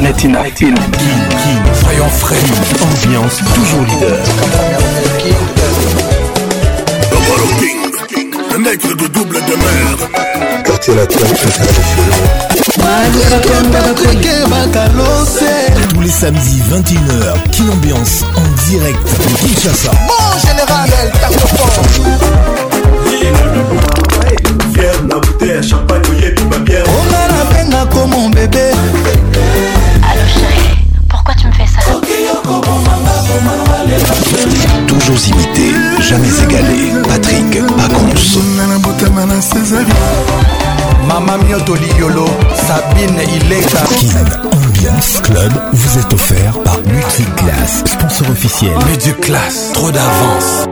Netina. King Frayant frais. Ambiance toujours leader. Le mec de double de mer. Quartier Tous les samedis 21h, King Ambiance en direct de Kinshasa. Bon général, elle tape le Fier la bouteille, champagne, yé, tout bien. On a la peine comme mon bébé. Toujours imité, jamais égalé. Patrick Pacons. Mama Mioto Liolo, Sabine Ileka. Kin Ambiance Club vous est offert par Multiclass, sponsor officiel. Multiclass, trop d'avance.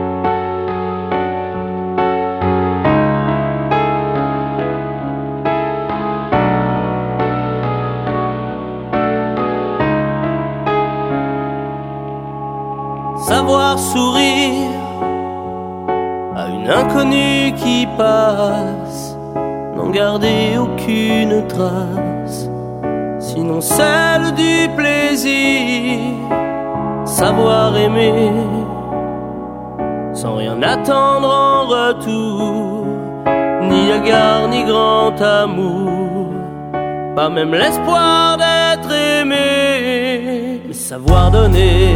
passe N'en garder aucune trace, sinon celle du plaisir, savoir aimer, sans rien attendre en retour, ni regard ni grand amour, pas même l'espoir d'être aimé, mais savoir donner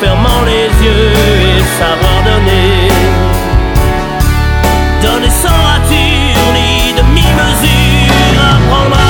fermant les yeux et savoir donner. Donner sans rature ni demi-mesure,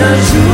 esta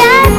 ¡Gracias!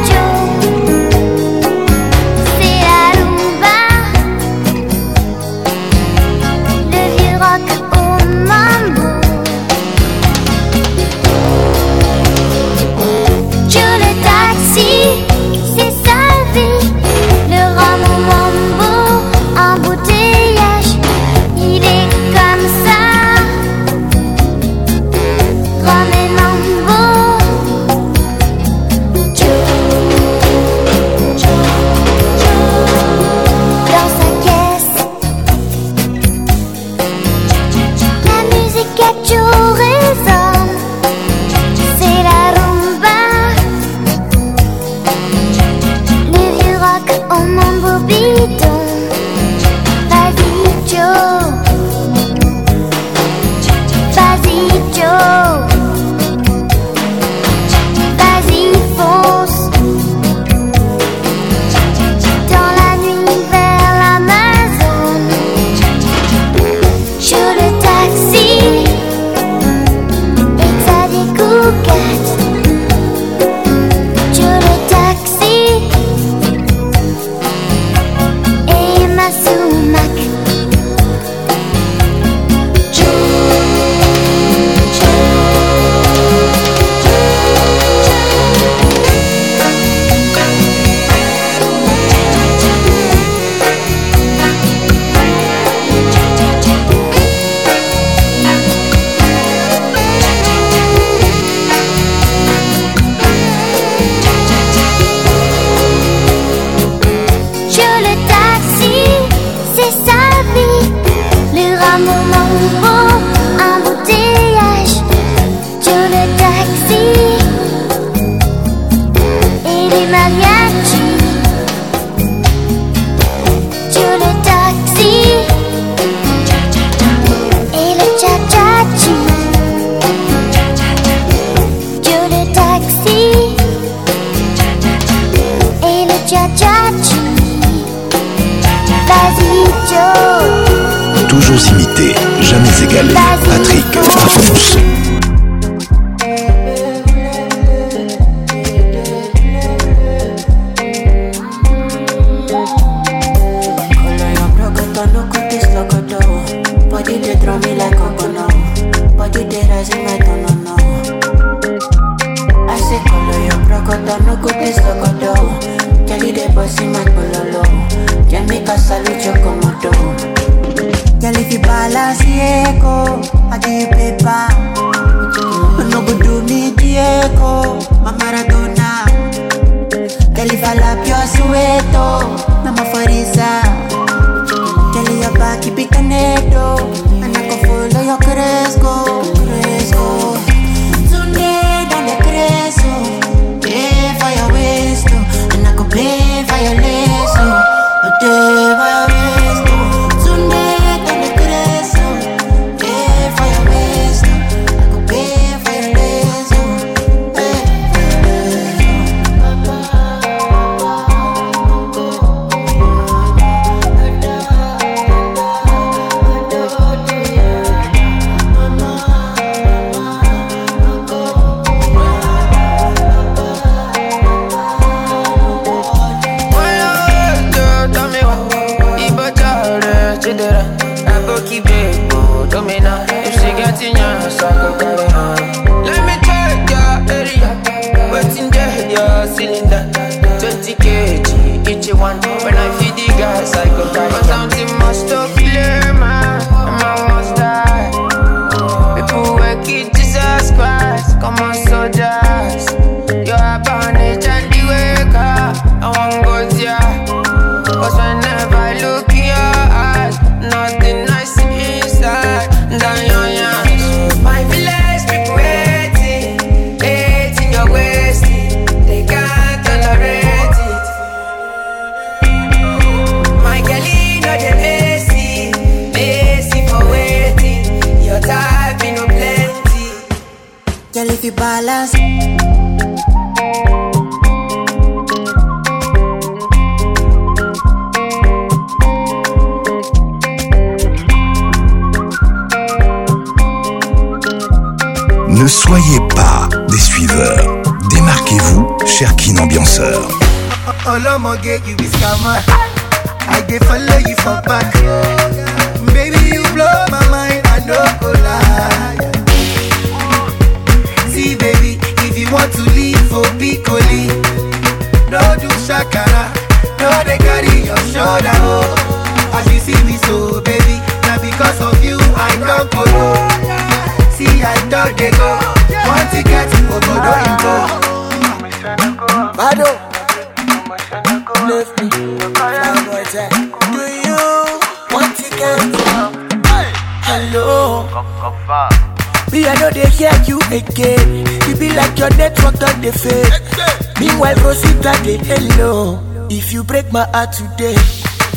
her today.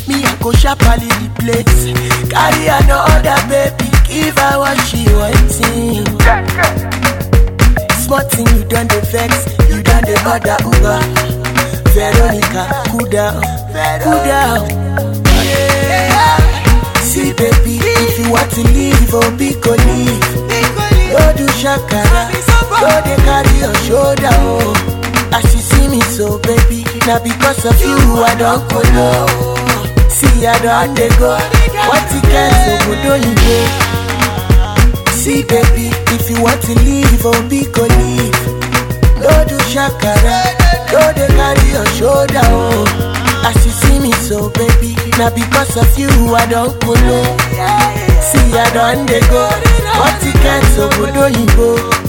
Me, and go sharply the place. Carry another baby, give her what she wants. Smart thing, you done the vex, you done the mother Uber. Veronica, cool down, cool down. Now because of you, I don't go See, I don't they go. What you can so good only go. See, baby, if you want to leave, oh, be go leave. No do shakara, no they carry your shoulder, oh. As you see me so, baby, now because of you, I don't go See, I don't they go. What you can so good only go.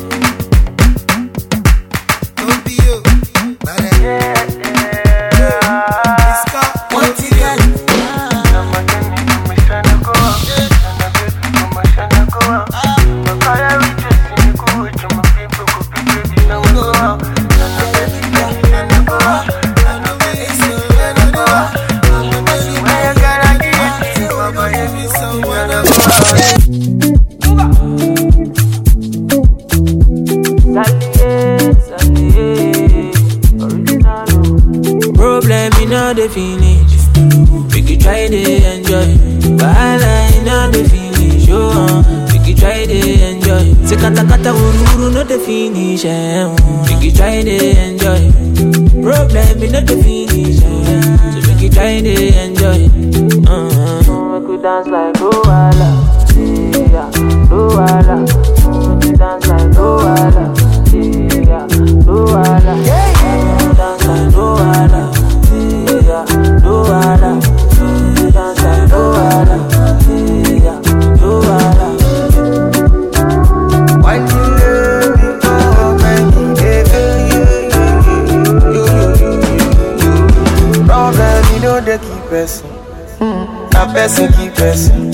the finish. Make you try to enjoy. Wahala in on the finish. Oh, uh. make you try to enjoy. Say kata kata ururu no the finish. Eh, uh. Oh. Make you try to enjoy. Problem in the finish. Uh. So make you try to enjoy. Uh-huh. Make you dance like Luala. Yeah, Luala. Make you dance. person kill person.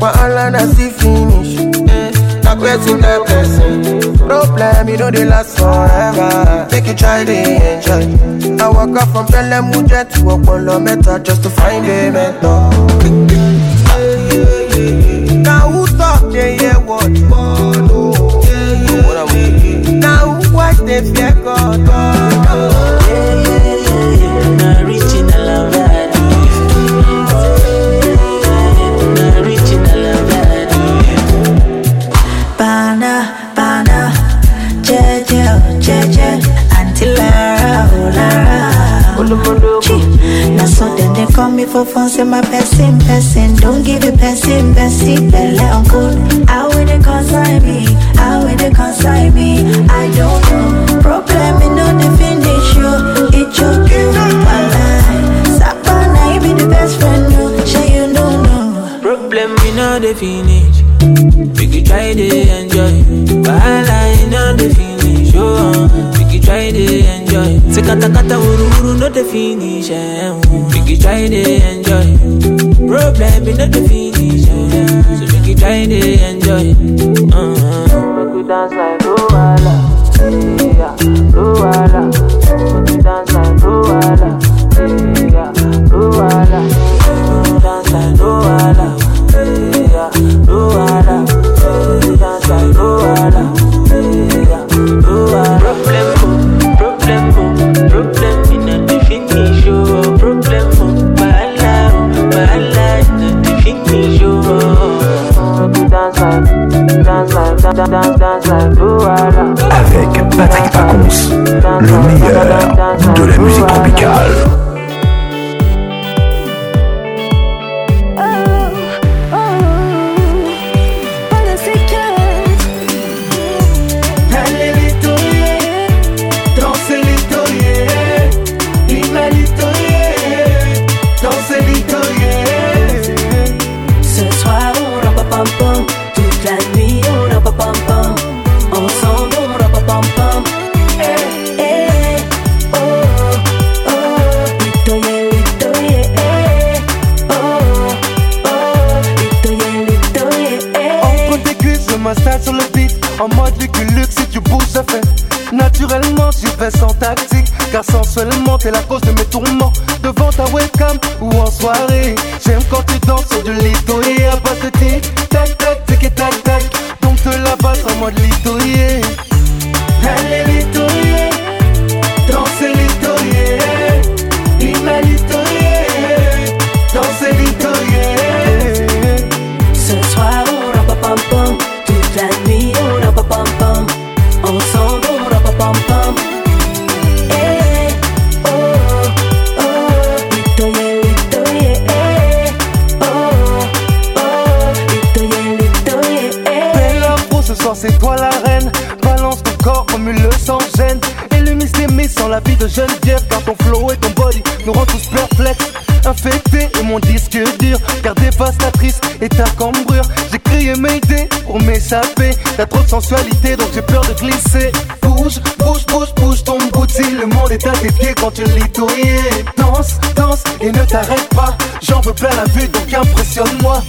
Wahala na see finish. Eh, Not person that person. Problem you know they last forever. Make you try to enjoy. I walk up from Pelham Mujet to Opolo Meta just to find a mentor. Now who talk they hear what? Now who watch they fear God? for me for fun, say my best person, person. Don't give it best in. person. Then let on good. How will they consign me? How will they consign me? I don't know. Problem in no definition. It's your dream, my life. Sapana, you be the best friend, no. Say you don't know. Problem in no definition. Make you try to enjoy. But I like no definition. Make you try to enjoy enjoy. Say kata kata huru huru no the finish. Make you try to enjoy. Problem no the finish. So make you try to enjoy. Uh-huh. Make you dance like Luwala, yeah, Luwala. de mes tourments Devant ta webcam ou en soirée J'aime quand tu danses sur du et à basse de Tac tac tic et tac tac Donc te la passe à moi de l'historier Allez la vie de Geneviève Car ton flow et ton body nous rend tous perplexes Infectés et mon disque dur Car dévastatrice et ta cambrure J'ai crié mes idées pour m'échapper T'as trop de sensualité donc j'ai peur de glisser Bouge, bouge, bouge, bouge ton bouti Le monde est à tes pieds quand tu tout Danse, danse et ne t'arrête pas J'en veux plein la vue donc impressionne-moi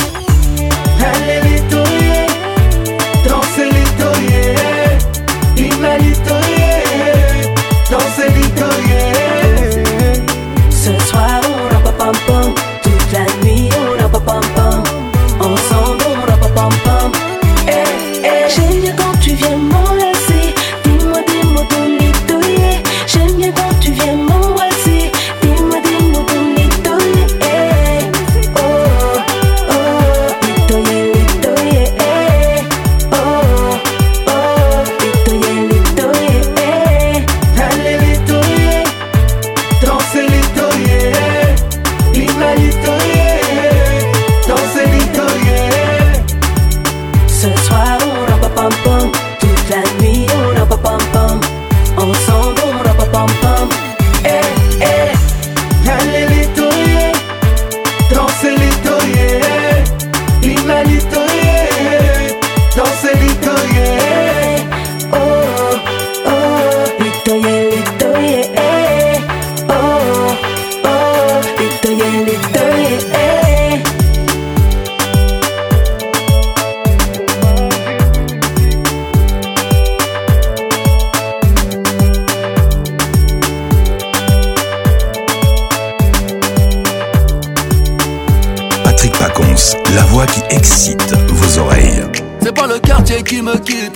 excite vos oreilles. C'est pas le quartier qui me quitte,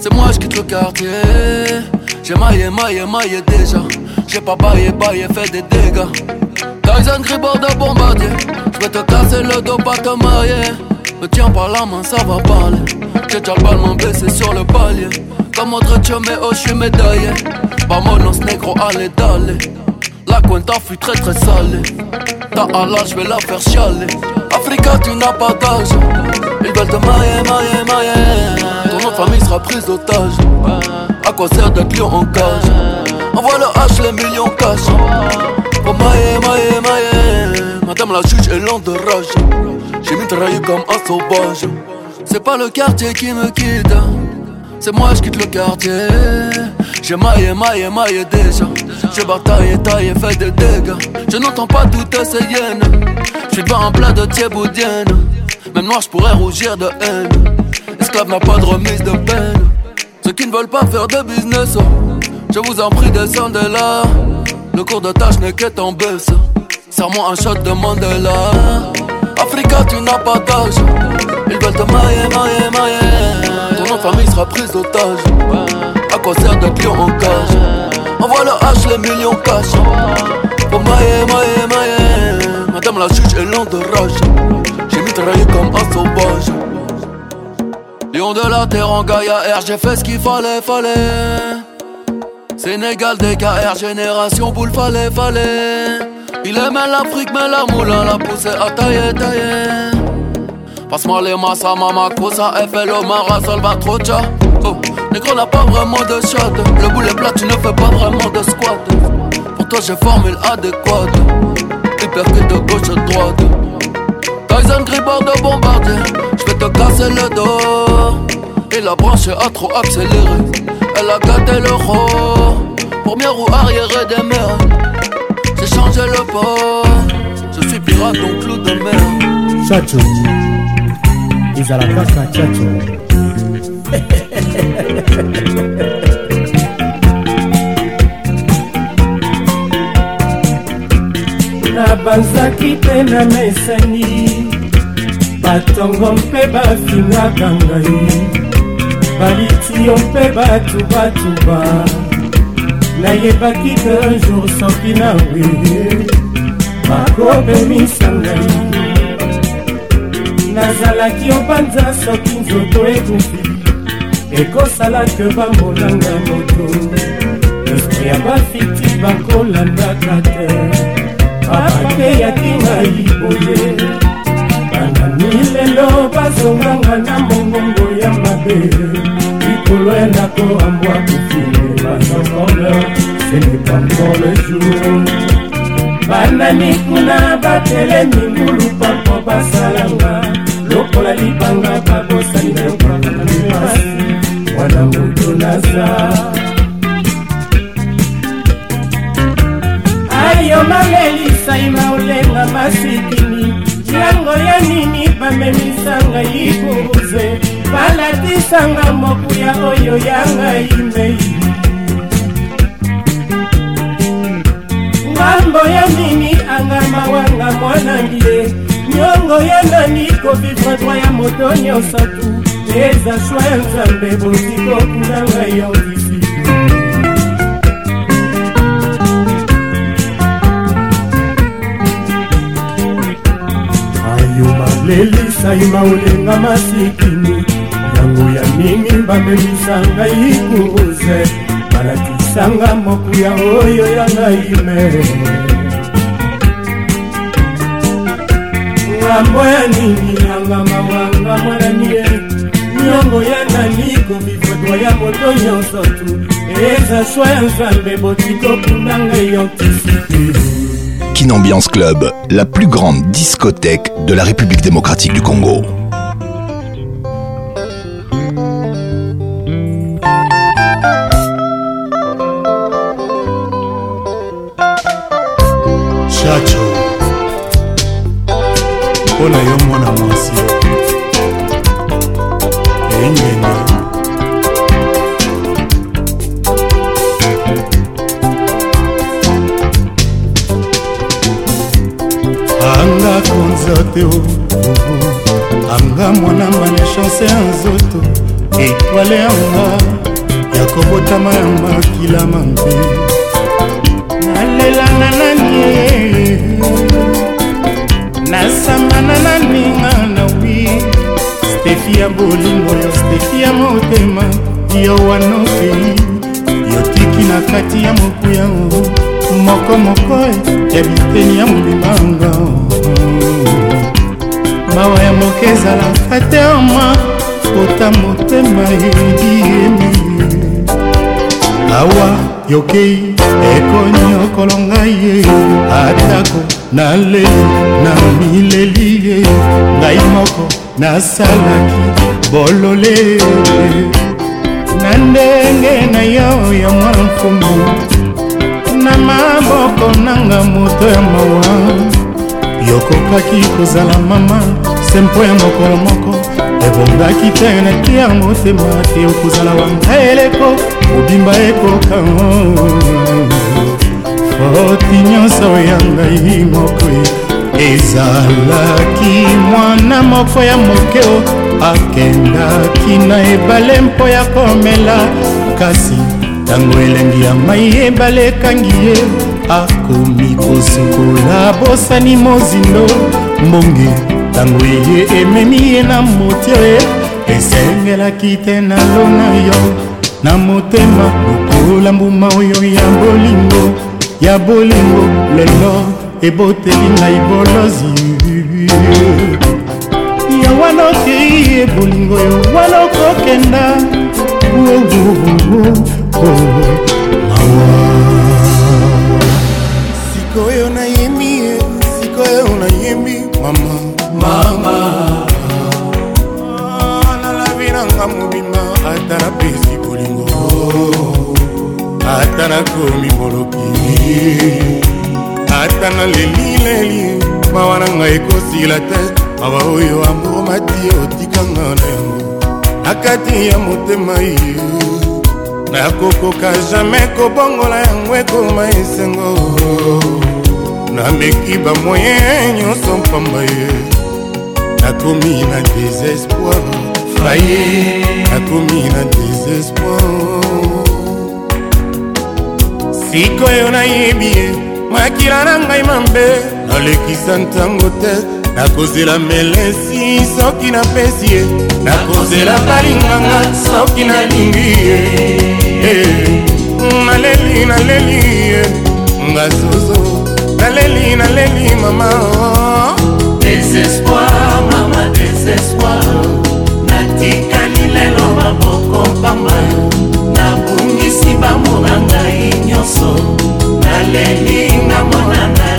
c'est moi je quitte le quartier. J'ai maillé, maillé, maillé déjà. J'ai pas baillé, baillé, fait des dégâts. Tyson Gribord de bombardier. J'vais te casser le dos, pas te mailler. Me tiens pas la main, ça va parler. J'ai déjà le mon baissé sur le palier. Comme tu mais oh, j'suis médaillé. os négro, allez, dalle La cuenta fut très très sale. Ta halal, j'vais la faire chialer. Africa, tu n'as pas d'âge. Ils veulent te mailler, mailler, mailler. Ton de famille sera prise d'otage. À quoi sert d'être lion en cage Envoie le H, les millions cash. Pour mailler, mailler, mailler. Madame la juge est lente de rage. J'ai mitraillé comme un sauvage. C'est pas le quartier qui me quitte. C'est moi, je quitte le quartier. J'ai maillé, maillé, maillé déjà. J'ai bataillé, taillé, fait des dégâts. Je n'entends pas toutes ces hyènes. Je suis pas un plat de thieboudienne. Même moi je pourrais rougir de haine. Esclave n'a pas de remise de peine. Ceux qui ne veulent pas faire de business, oh. je vous en prie, descendez là. Le cours de tâche n'est qu'être en baisse. Serre-moi un shot de Mandela. Africa, tu n'as pas d'âge. Ils veulent te mailler, mailler, mailler. Ton nom famille sera prise d'otage. À quoi sert d'être lion en cage Envoie le H, les millions cachent. Pour mailler, mailler, mailler. Madame la juge est l'un de rage. J'ai mitraillé comme un sauvage. Lion de la terre en Gaïa R, j'ai fait ce qu'il fallait, fallait. Sénégal, des DKR, génération boule, fallait, fallait. Il aimait l'Afrique, mais la moulin la poussée à tailler, tailler. Passe-moi les massas, mama, à FLO, trop Salvatrocha. Oh, négro n'a pas vraiment de shot. Le boulet plat, tu ne fais pas vraiment de squat. Pour toi, j'ai formule adéquate que de gauche à droite. Tyson Gribard de bombardier, j'vais te casser le dos. Et la branche a trop accéléré, elle a gâté le roi. Première roue arrière des mers, j'ai changé le port. Je suis pirate donc clou de mer. Chacho, ils à la place d'un chacho. bazaki mpe na mesani batongo mpe bafinaka ngai balitio mpe batubatuba nayebaki de jour soki na weye bakobemisa ngai nazalaki opanza soki nzoto ekufi ekosala ke bambolanga moto esprit ya bafiti bakolandaka te abakeyaki ngai boye banani lelo bazonganga na mongongo ya mabe likolo ya ndako ambwa kofile bazokoler senepanfor le jour banani kuna batelemi ngulu pampo basalanga lokola libanga babosani na kwakaipasi wana moto naza ayo maleli saima olenga masikini yango ya nini bamemisanga yibuze balatisanga mokuya oyo yanga imei ngambo ya nini angama wanga mwanangie nyongo ya nani kovivre dwa ya moto nyonso tu eza shwa ya nzambe bozikokuna ngai yo lelisa ima olenga masikini yango ya mingi bamemisa ngai kuruze balakisanga mokuya oyo ya ngai me ngambo ya nini yanga mawanga mwananie nyongo ya nani komifodwa ya moto nyonso tu eza shwa ya nzambe botiko mpunda ngai yo kisiki Ambiance Club, la plus grande discothèque de la République démocratique du Congo. motama ya makila mambe nalelanga nani nasambana naninga na wi stefi ya bolingo stefi ya motema yo wana okei yotiki na kati ya mokuya moko moko e, ya biteni ya mobimanga mawa ya moke ezalaka te oma kota motema ye yokei ekonyokolo ngai ye atako naleli na mileli ye ngai moko nasalaki bolole na ndenge na yo ya mwana mfumu na maboko nanga moto ya mawa yokokaki kozala mama se mpo ya mokolo moko ebongaki te na tiare motema te okozala wangaeleko kobimba ekoka foti nyonso ya ngai moko e, ezalaki mwana moko ya mokeo akendaki na ebale mpo ya komela kasi ntango elengi ya mai ebale ekangi ye akomi kosukola bosani mozindo mbonge ntango eye ememi ye na motio esengelaki te na lona yo na motema lokola mbuma oyo ya bolingo ya bolingo lelo eboteli ngai bolozi ya wana okei ye bolingo yo wana okokenda nalabi nanga mobima ata napesi bolingo ata nakomi moloki ata nalelileli mawa na ngai ekosila te mawa oyo amomati otikanga na yango na kati ya motema ye nakokoka jamai kobongola yango ekoma esengo nameki bamoye nyonso mpamba ye nakomi na désespoir faye nakomi na désespoir sikoyo nayebi ye makila na ngai mabe nalekisa ntango te nakozela melesi soki napesi ye nakozela balinganga soki nalingi ye eh, naleli naleli ye ngazozo naleli naleli mama désespoir mama désespoir natikali lelo maboko pamba nabungisi bamona ngai nyonso naleli nga mona na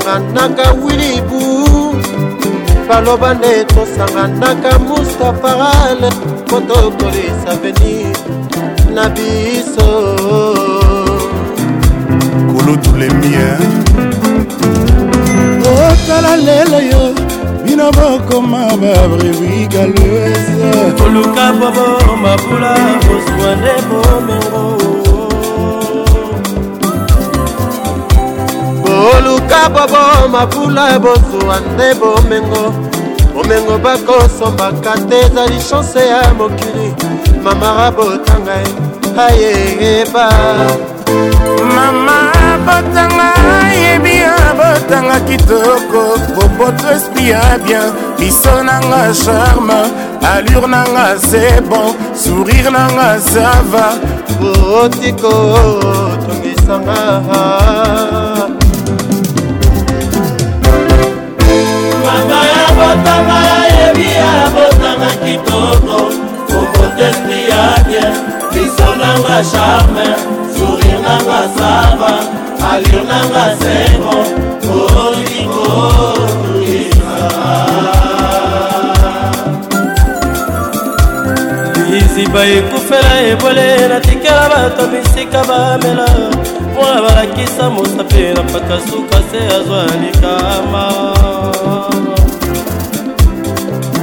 tosanganaka wilibu baloba nde tosanganaka mustafaral po tokolisa venir na biso kolotulemier otala lelo yo bino bokoma babrevikaleuse koluka bobo mabula kozwa nde bomengo oluka bobo mabula ebozuwa nde bomengo bomengo bakosombaka te ezali chanse ya mokili mamara botanga ye ayeyeba mama botanga yebi yo botanga kitoko boboto esprit ya bien biso nanga charme allure nanga c'est bon sourire nanga ça va otiko tongisanga mama yebi abotanga kitoko kokotesti ya bie biso nanga charme sourire nanga sava alire nanga sengo olingolisa biziba ekufela ebole natikela bato bisika bamela mpona balakisa mosape na paka suka se azwa likama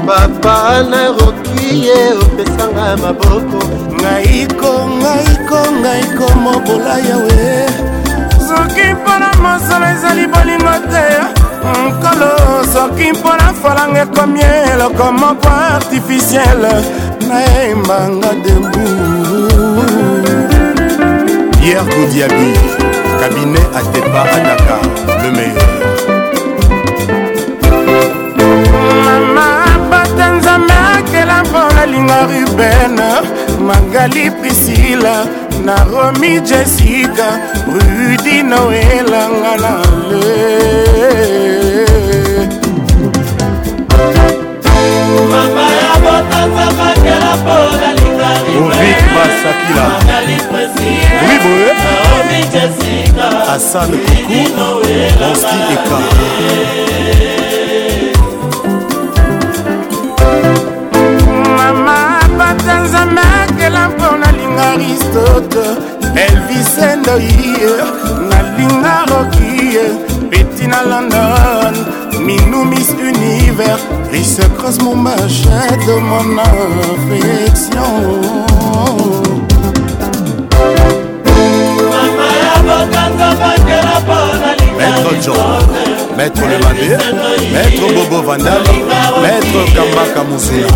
papa naroki ye opesanga maboko ngaiko ngaiko ngaiko mobola yawe soki mpona mosolo ezali bolingo te nkolo soki mpona falanga ekomi eloko moko artificiele nayembanga debu pierre kodiabi cabinet atepa adaka le meilleur na nzambe akela mpona linga ruben magali prisila na romi jessica rudi noelanga na le mama ya botanza makela mpona linga ruben masakila oui boye naomi jessica asan kuku oski eka eza nzambe akela mpo nalinga aristote elvisendoiye nalinga rokiye peti na london minou miss univers rise cross mon machete mon affection Maître John maître lebandé maître bobo vandala maître kambaka mozela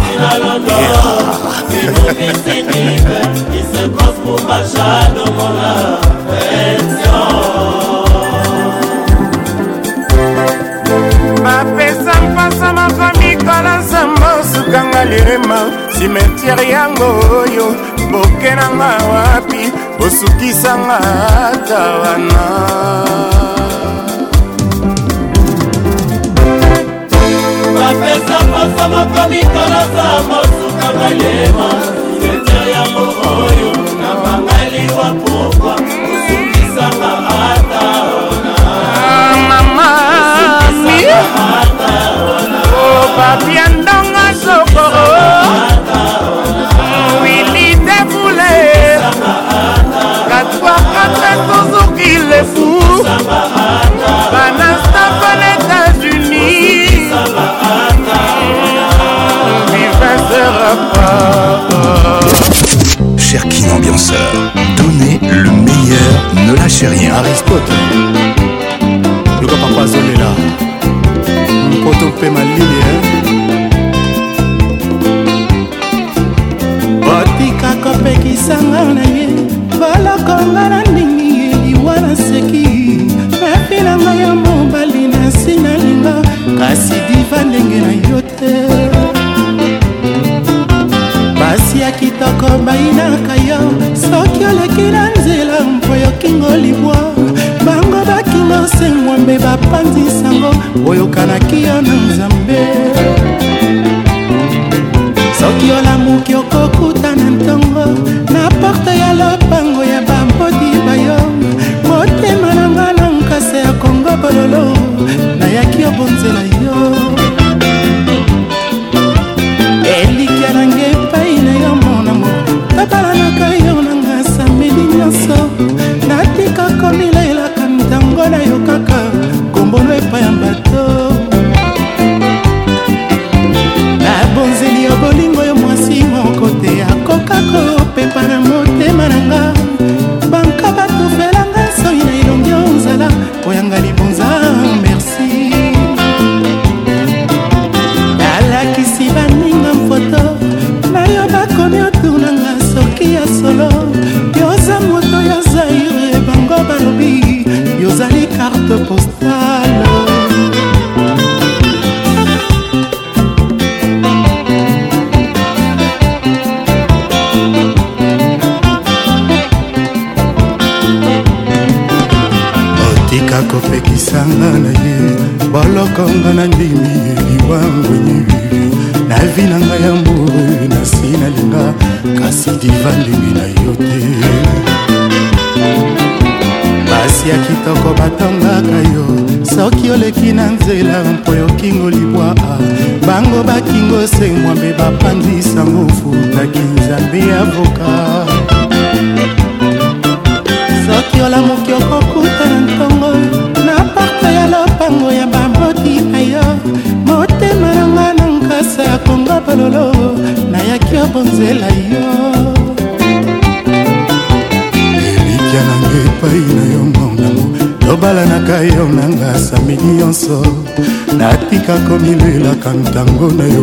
bapesa mpasa mapamikola nzambo sukanga lirema simetiere yango oyo boke nanga wapi osukisanga ata wana napesa poso moko mikolosa mosuka balema sete yango oyo nabangaliwa pokwa osukisanga ata ona ah, mama mi kaka ntango na yo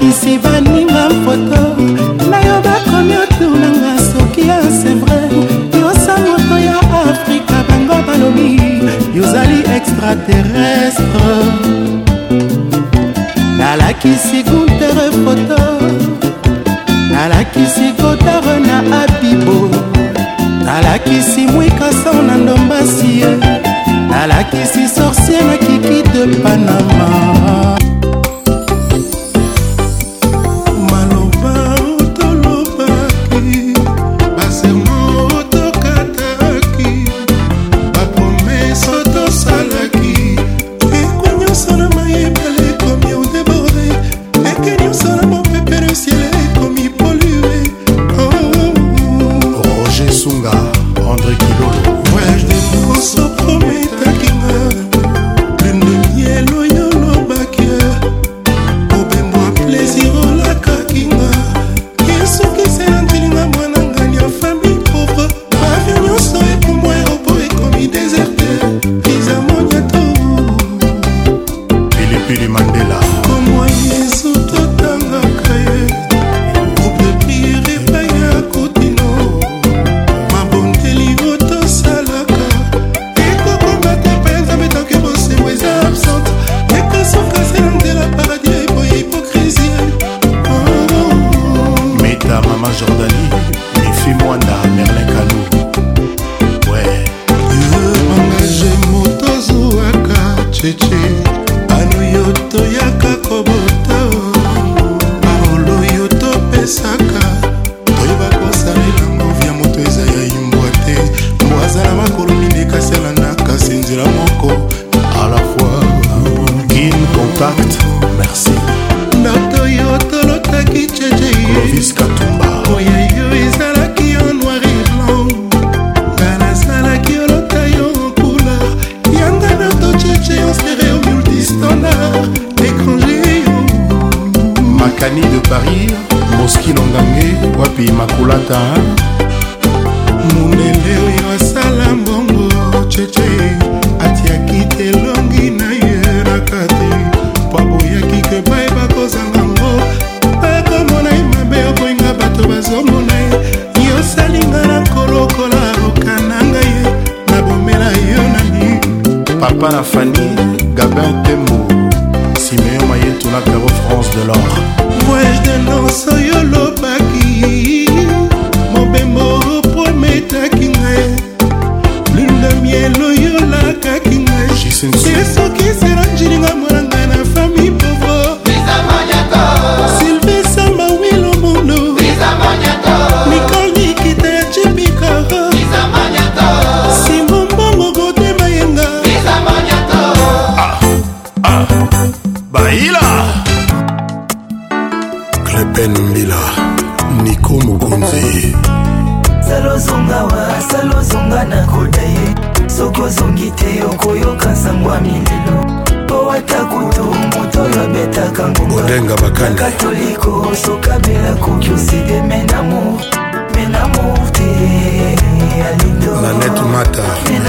bakisi baninga foto nayo bakomi otunanga soki ya sevre yosa moto ya afrika bango balobi yozali extraterrestre nalakisi guntere foto nalakisi kotare na abibo nalakisi mwikaso na ndombasi ye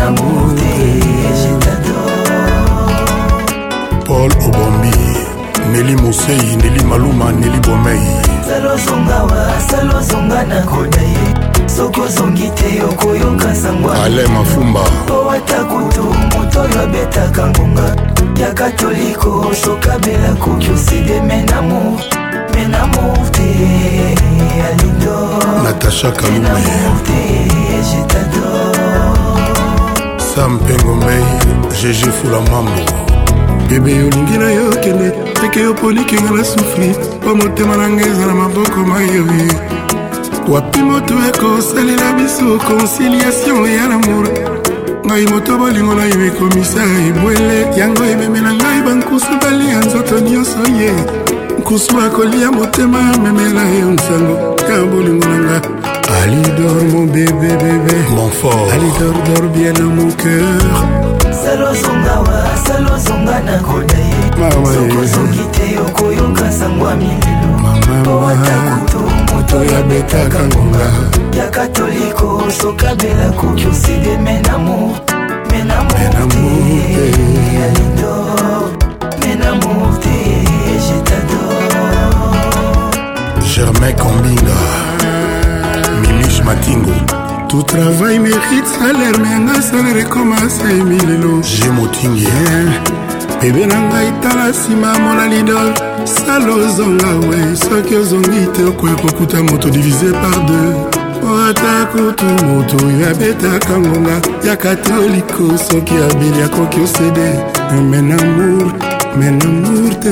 l'amour te paul obombi neli mosei neli maluma neli bomei salozonga wa salozonga na koda ye soki ozongi te okoyoka sangwa ale mafumba po ata kutu moto oyo abetaka ngonga ya katoliko sokabela koki oside menamo menamo te alindo natasha kalume sam mpengo mei jeje fula mambo bebe yolingi na yo kende teke yo polikinga na sufri mpo motema na ngai eza na maboko mayoye wapi moto ekosalela biso conciliation ya lamour ngai moto bolingo na yo ekomisa ebwele yango ememela ngai bankusu balia nzoto nyonso ye nkusu akolia motema amemela yo nsango ya bolingo na ngai Ali dort mon bébé bébé Mon fort Ali dort dort bien dans mon cœur salozongawa salozonga nakoda ye soki te okoyoka sango ya mililo owata kutu moto yabetaka ngonga ya katoliko sokabela koki oside menamo menamorte alidor menamorte jetador germain combinga julius matingo tout travail mérite salaire me yanga eh, salaire ekoma saimi lelo je motingi bebe na ngai tala nsima mona lidol sala ozonga we soki ozongi te okoya kokuta moto divise par deux oh, ata kutu moto oyo abetaka ngonga ya katoliko soki abeli akoki osede menamour menamour te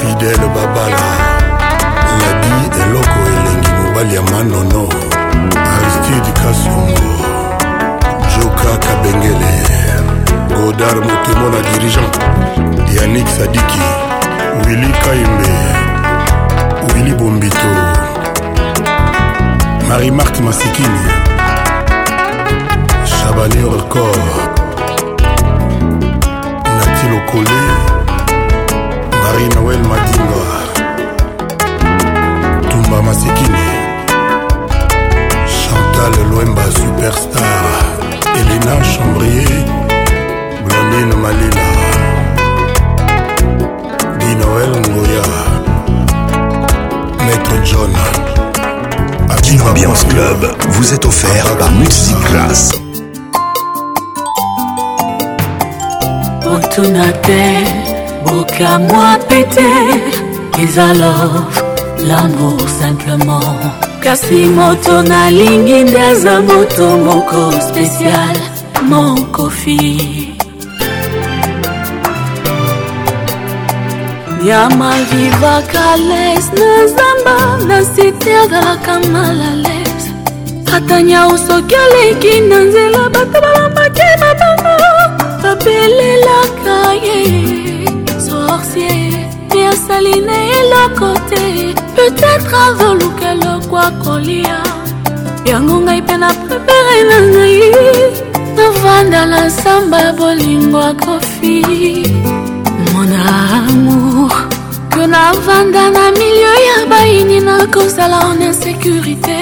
fidele babala ladi eloko elengi mobali ya manono aristide kasongo joka kabengele godar motemo na dirigent yanik sadiki wili kaimbe wili bombito marie marte masikini chabani orcor nati lokole marie noel makinga tumba masekini chantal lwemba superstar elena chambrier blondine malila di noel ngoya maître john Kin Ambiance Club vous est offert par Multiclass. Class. bokamwa pete eza love l'amour simplement kasi moto nalingi nde aza moto moko spécial mon kofi nyama vivaka les na zamba na site azalaka malales ata nyau soki aleki na nzela bato balambaki mabanga babelelaka ye yeah. sorcier e asali na eloko te peut-être azoluka eloko akolia yango ngai mpe na prepere na ngai navanda na nsamba ya bolingo akofi mon amour ke navanda na milio ya baini nakozala en insécurité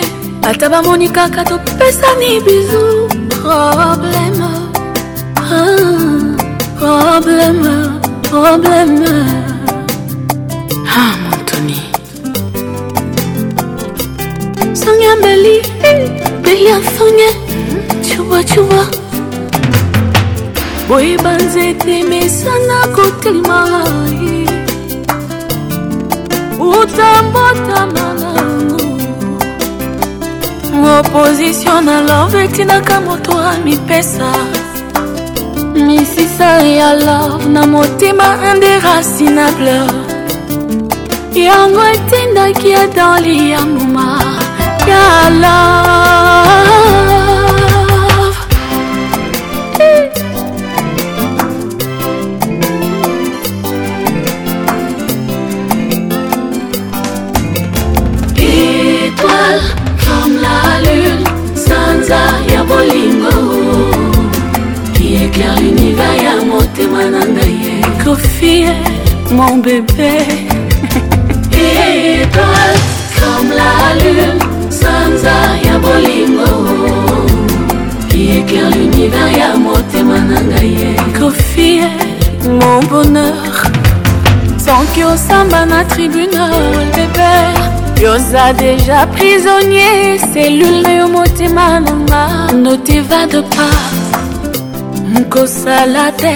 ata bamoni kaka topesani bizu problème ah, problème problème. Ah, mon Tony. Sonia Beli, Beli Sonia, tu vois, tu vois. boyeba nzete mesana kotelima utambotama nango opozisio na love etinaka moto amipesa misisa ya lor na motema inderacinable yango etindaki adan liyamuma ya lor étoile comme la lune sanza ya bolii éclaire l'univers ya motema na ngai ye kofie mon bébé étoile eh, eh, comme la lune sanza ya bolingo qui éclaire l'univers ya motema na ngai ye kofie mon bonheur soki osamba na tribunal bébé yoza déjà prisonnier cellule na yo motema nanga ne t'évade pas nkosala te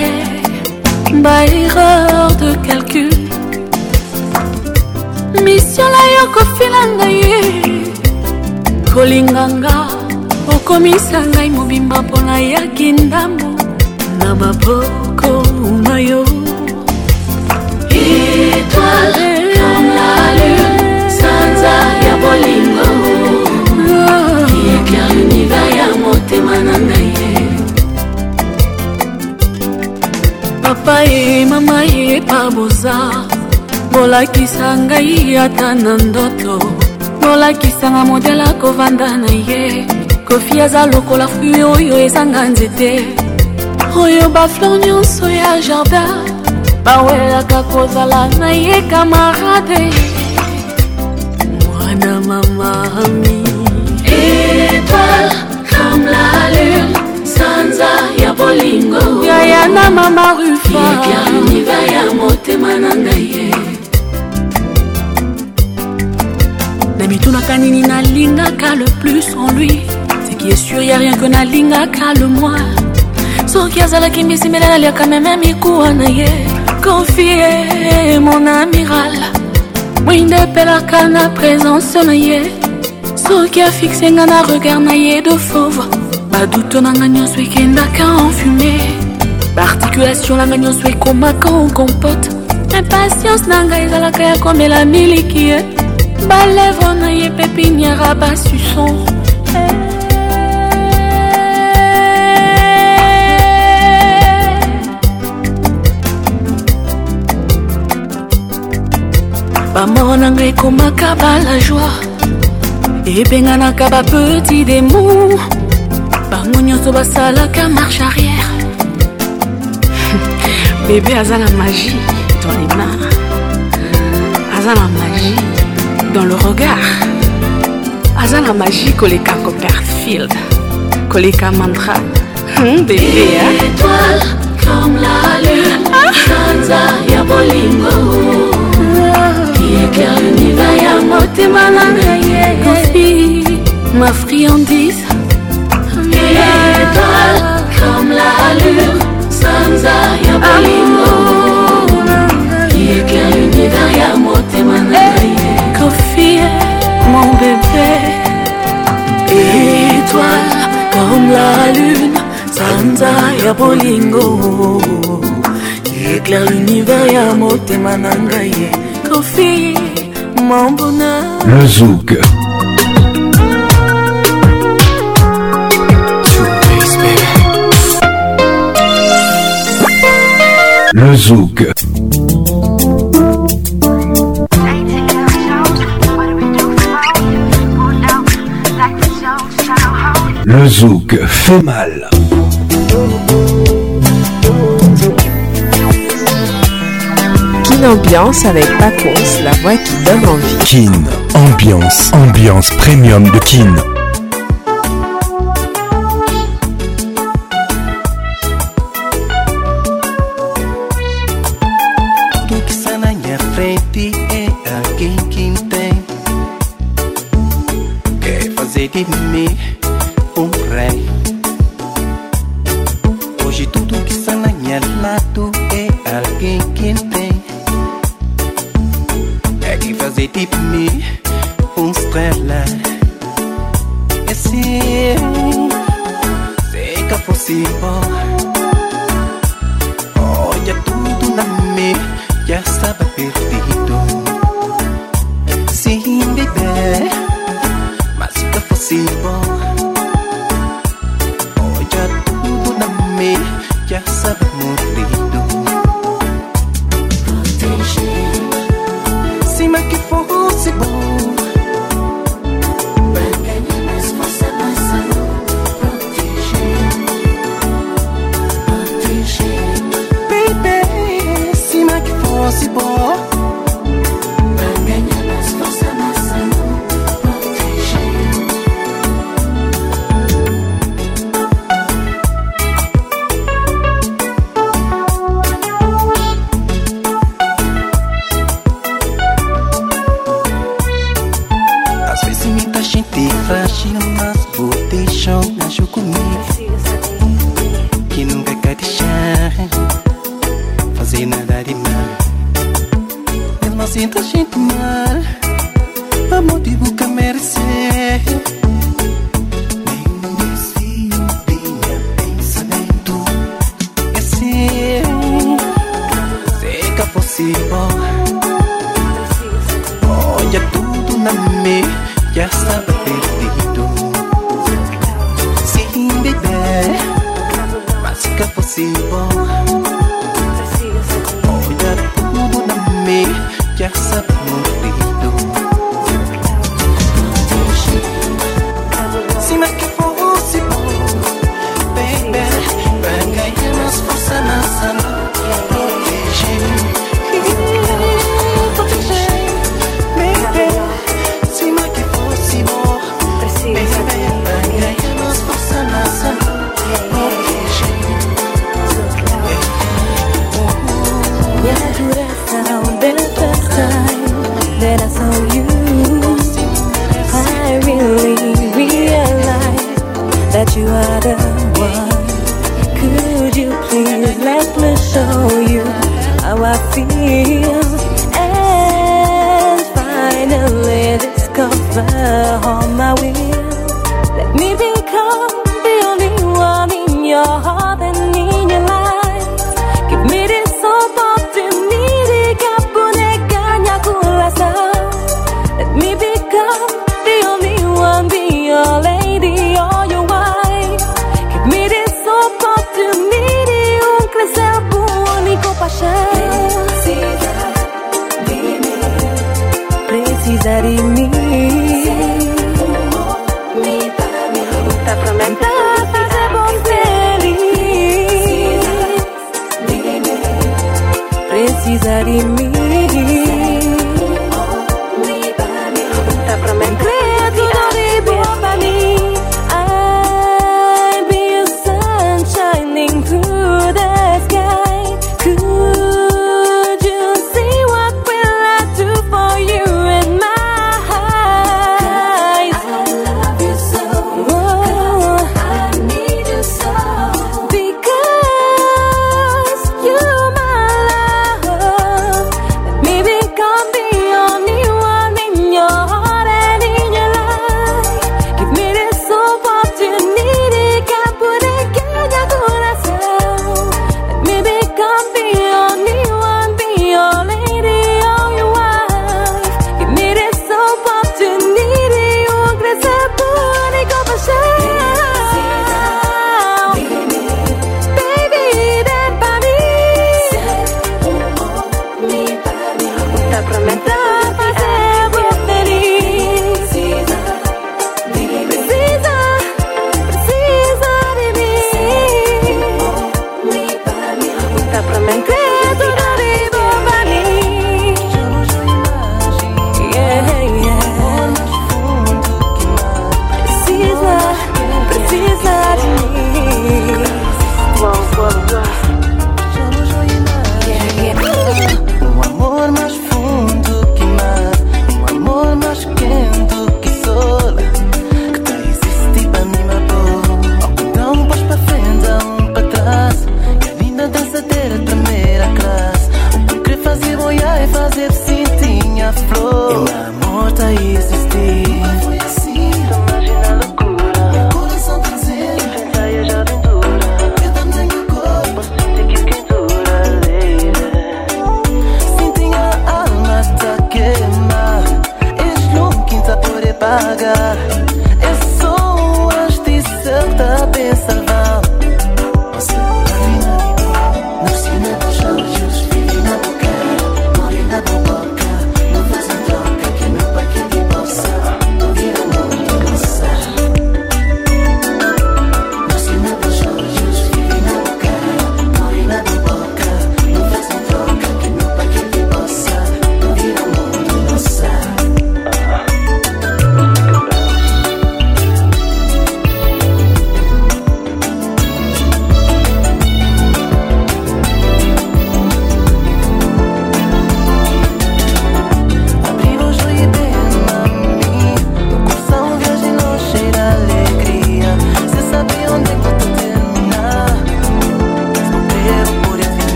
baerreur de calcul misio na yo kofila ngai kolinganga okomisa ngai mobimba mpo nayaki ndambo na maboko na yo étoile comme la lune sanza ya bolingo ah. qui éclaire l'univers ya motema na ngai papa ye mama ye paboza bolakisa ngai ata na ndoto bolakisanga modela kovanda na ye kofi aza lokola frui oyo ezanga nzete oyo baflor nyonso ya jardin bawelaka kozala na ye kamarade mwana mama ami étoile comme la lune sanza ya bolingo yaya na mama rufayaniva ya motema na ngai ye na mitunaka nini nalingaka le plus en lui ce qui est sûr ya rien que nalingaka le moi soki azalaki misimela naliaka meme mikuwa na ye confie mon amiral moindepelaka na présence na ye soki afixe nga na regard na ye de fauve baduto nanga nyonso ekendaka enfume baarticulation nanga nyonso ekomaka en compote impatience na ngai ezalaka ya komela miliki ye balevre na ye pepiniere abasuson bamor na ngai ekomaka bala joie ebenganaka bapeti demour bango nyonso basalaka marche arrière bebe aza na magie dans les mains aza na magie dans le regard aza na magie koleka copperfield koleka mantra hum, bebe ah! ah! ya motema na ngai ma friandise étoile comme la lune sanza ya bolingo qui éclaire l'univers ya motema na ye confie mon bébé étoile comme la lune sanza ya bolingo éclaire l'univers ya motema na ngai ye confie mon bonheur le zouk le zouk. Le zouk fait mal. Kin Ambiance avec Paco's, la voix qui donne envie. Kin Ambiance, ambiance premium de Kin.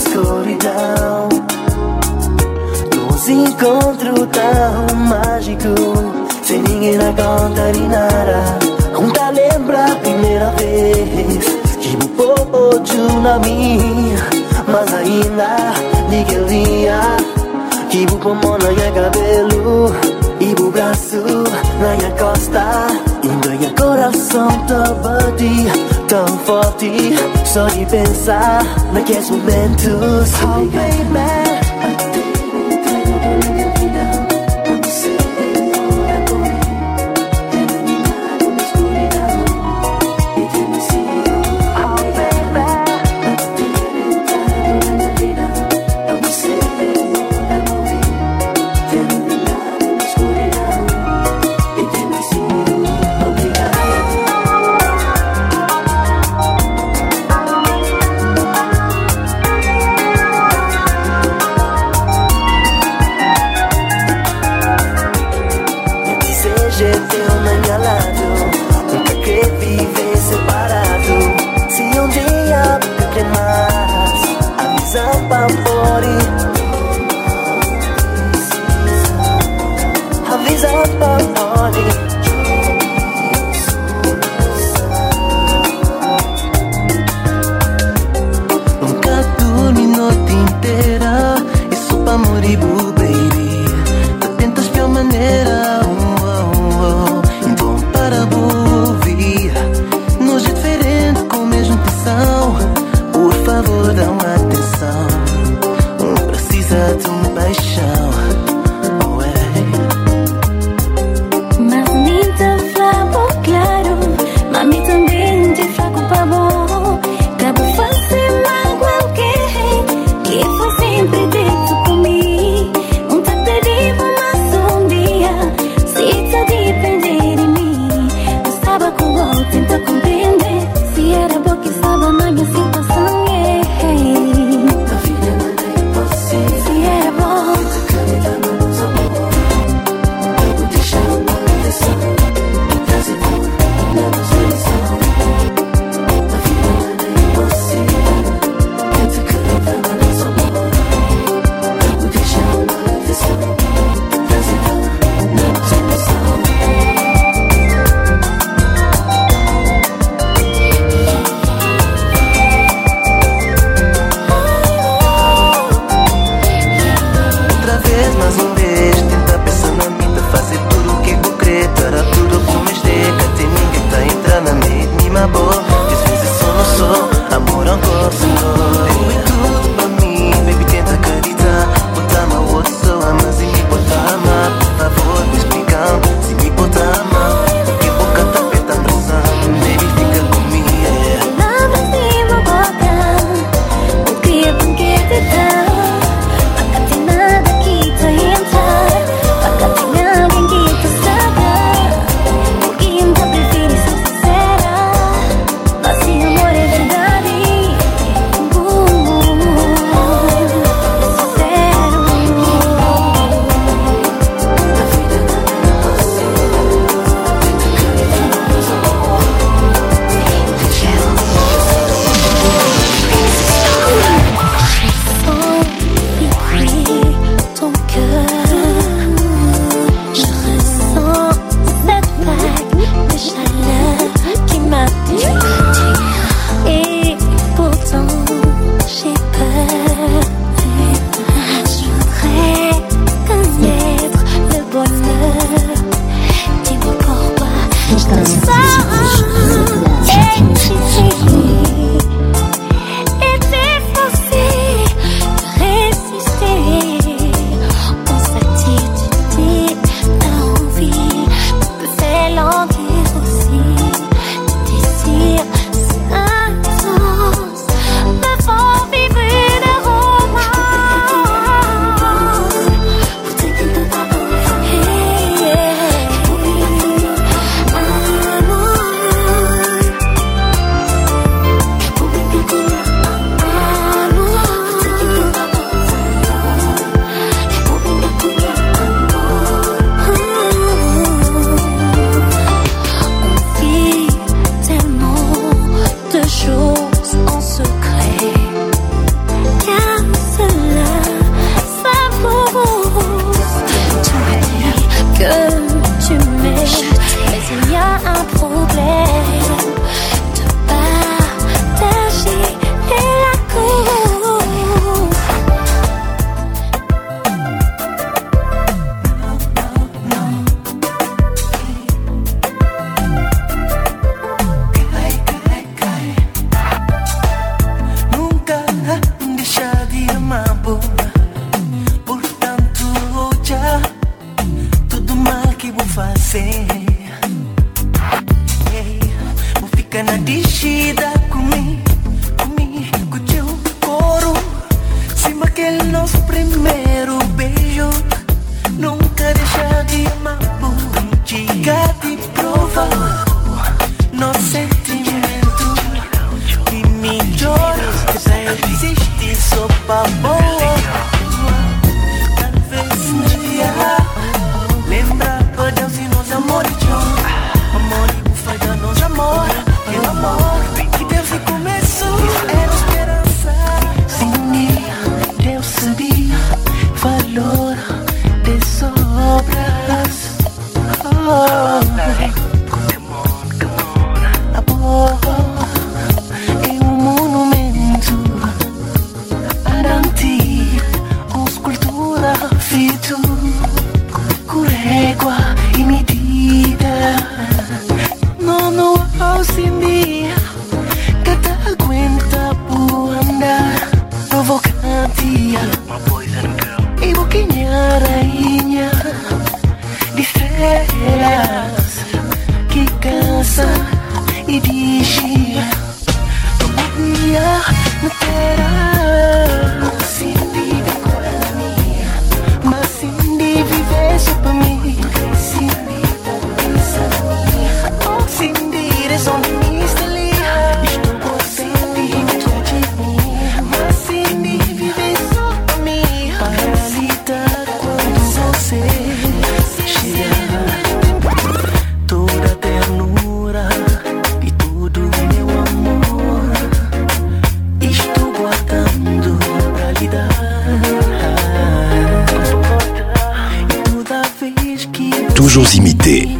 escuridão. Nos encontro tão mágico, sem ninguém na conta de nada. Junta lembra a primeira vez que me pouco na minha, mas ainda naquele dia que o pomo na minha cabelo e o braço na minha costa. E meu coração tão batendo tão forte 所以变傻，那也是 meant to。Oh baby。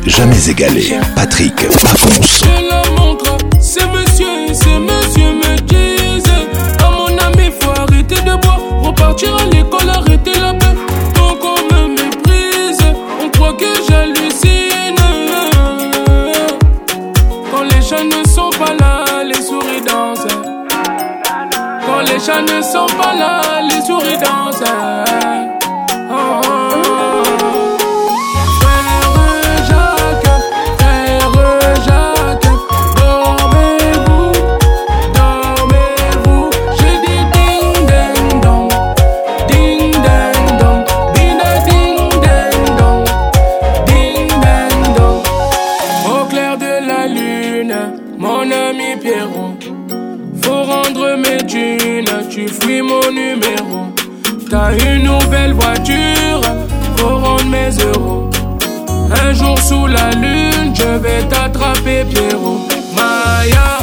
jamais égalé. Patrick ces C'est monsieur, c'est monsieur me disent Ah mon ami, faut arrêter de boire Repartir à l'école, arrêter la paix Donc on me méprise On croit que j'hallucine Quand les gens ne sont pas là, les souris dansent Quand les gens ne sont pas là, les souris dansent sous la lune, je vais t'attraper, Pierrot. Maya.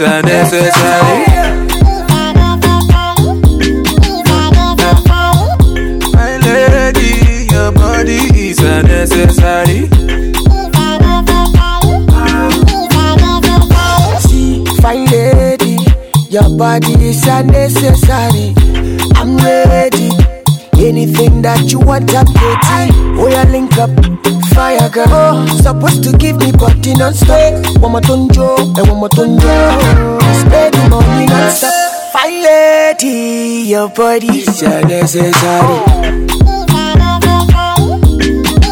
is unnecessary. My lady, your body is unnecessary. See, fine lady, your body is I'm ready. Anything that you want, I'm ready. Oh, yeah, link up girl. Oh, supposed to give me body non-stop. Eh? One more tonjo, and one more tonjo. Spend money non-stop. Fine lady, your body's so necessary. Fine lady,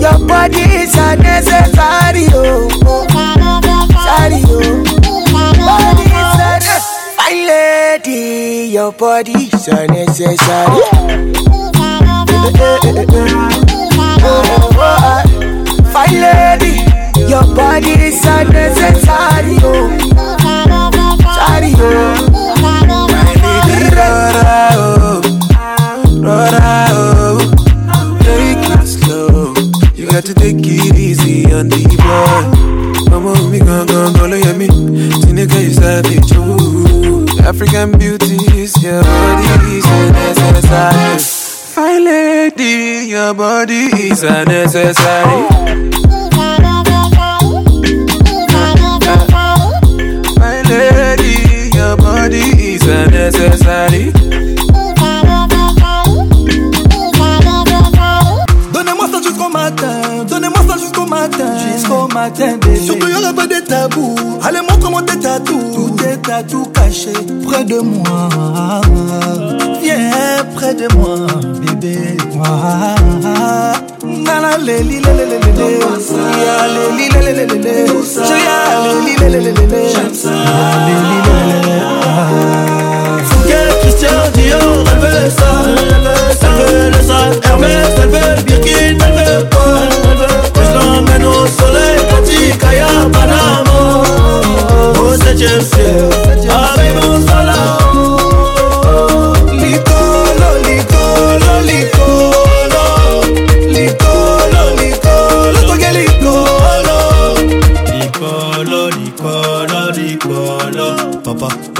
your body is unnecessary. Oh, sorry, oh. Body is unnecessary. Fine lady, your body is unnecessary. Fine lady, your body is oh. Rora, oh, Rora, oh. it slow. You got to take it easy on the boy. Mama, me gon' gon' gon' me. you African beauty is your body is unnecessary. My lady, your body is unnecessary. My lady, your body is unnecessary. jusqu'au matin bébé Surtout y'aura pas de tabou Allez montre-moi tes tatous Tout tes tatous cachés près de moi Viens près de moi bébé Nana leli lelelelele Ya leli lelelelele Ya leli lelelelele Ya leli lelelelele Christian Dior, elle veut ça, elle veut le ça, Hermès, elle veut le Birkin, elle veut quoi Je l'emmène au soleil, Kati, Kaya, Panama, au 7 e ciel.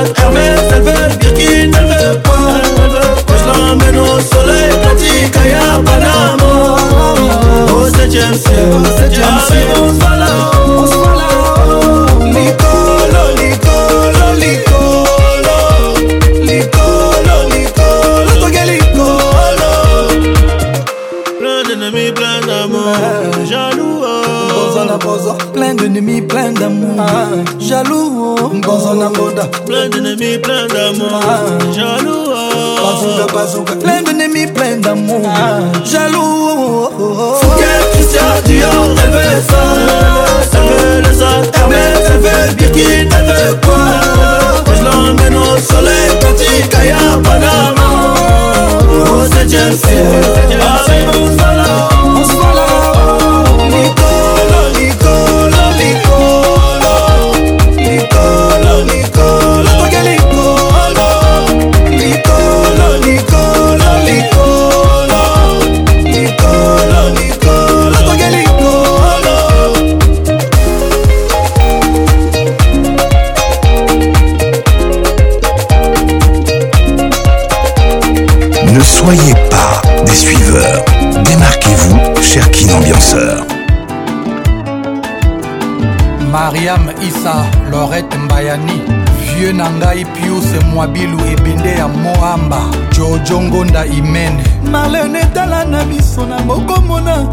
Adidas, Hermès, elle veut Birkin, elle veut pas. Quand je l'emmène au soleil, pratique à Panama. Au 7ème ciel, arrive, on se balade. plein d'ennemis, plein d'amour. Ah. jaloux, Bazana oh, Boda. Plein d'ennemis, plein d'amour. Ah. jaloux, Bazouka, bazouka. Plein d'ennemis, plein d'amour. Ah. jaloux, Fouquet, Christian Dion, elle veut ça. Elle veut le ça. veut, dire qu'il Birkin, elle veut quoi Je l'emmène au soleil, petit Kaya, Panama. Oh, c'est Chelsea. Ah, c'est Gonzalo. Gonzalo, Nico. soyez pas des suiveurs. Démarquez-vous, cher kinambianceur. Mariam Issa, Laurette Mbayani, Vieux Nangaï Pius et Ebende à Moamba, Jojo Ngonda Imene. Marlène la na son amour mokomona,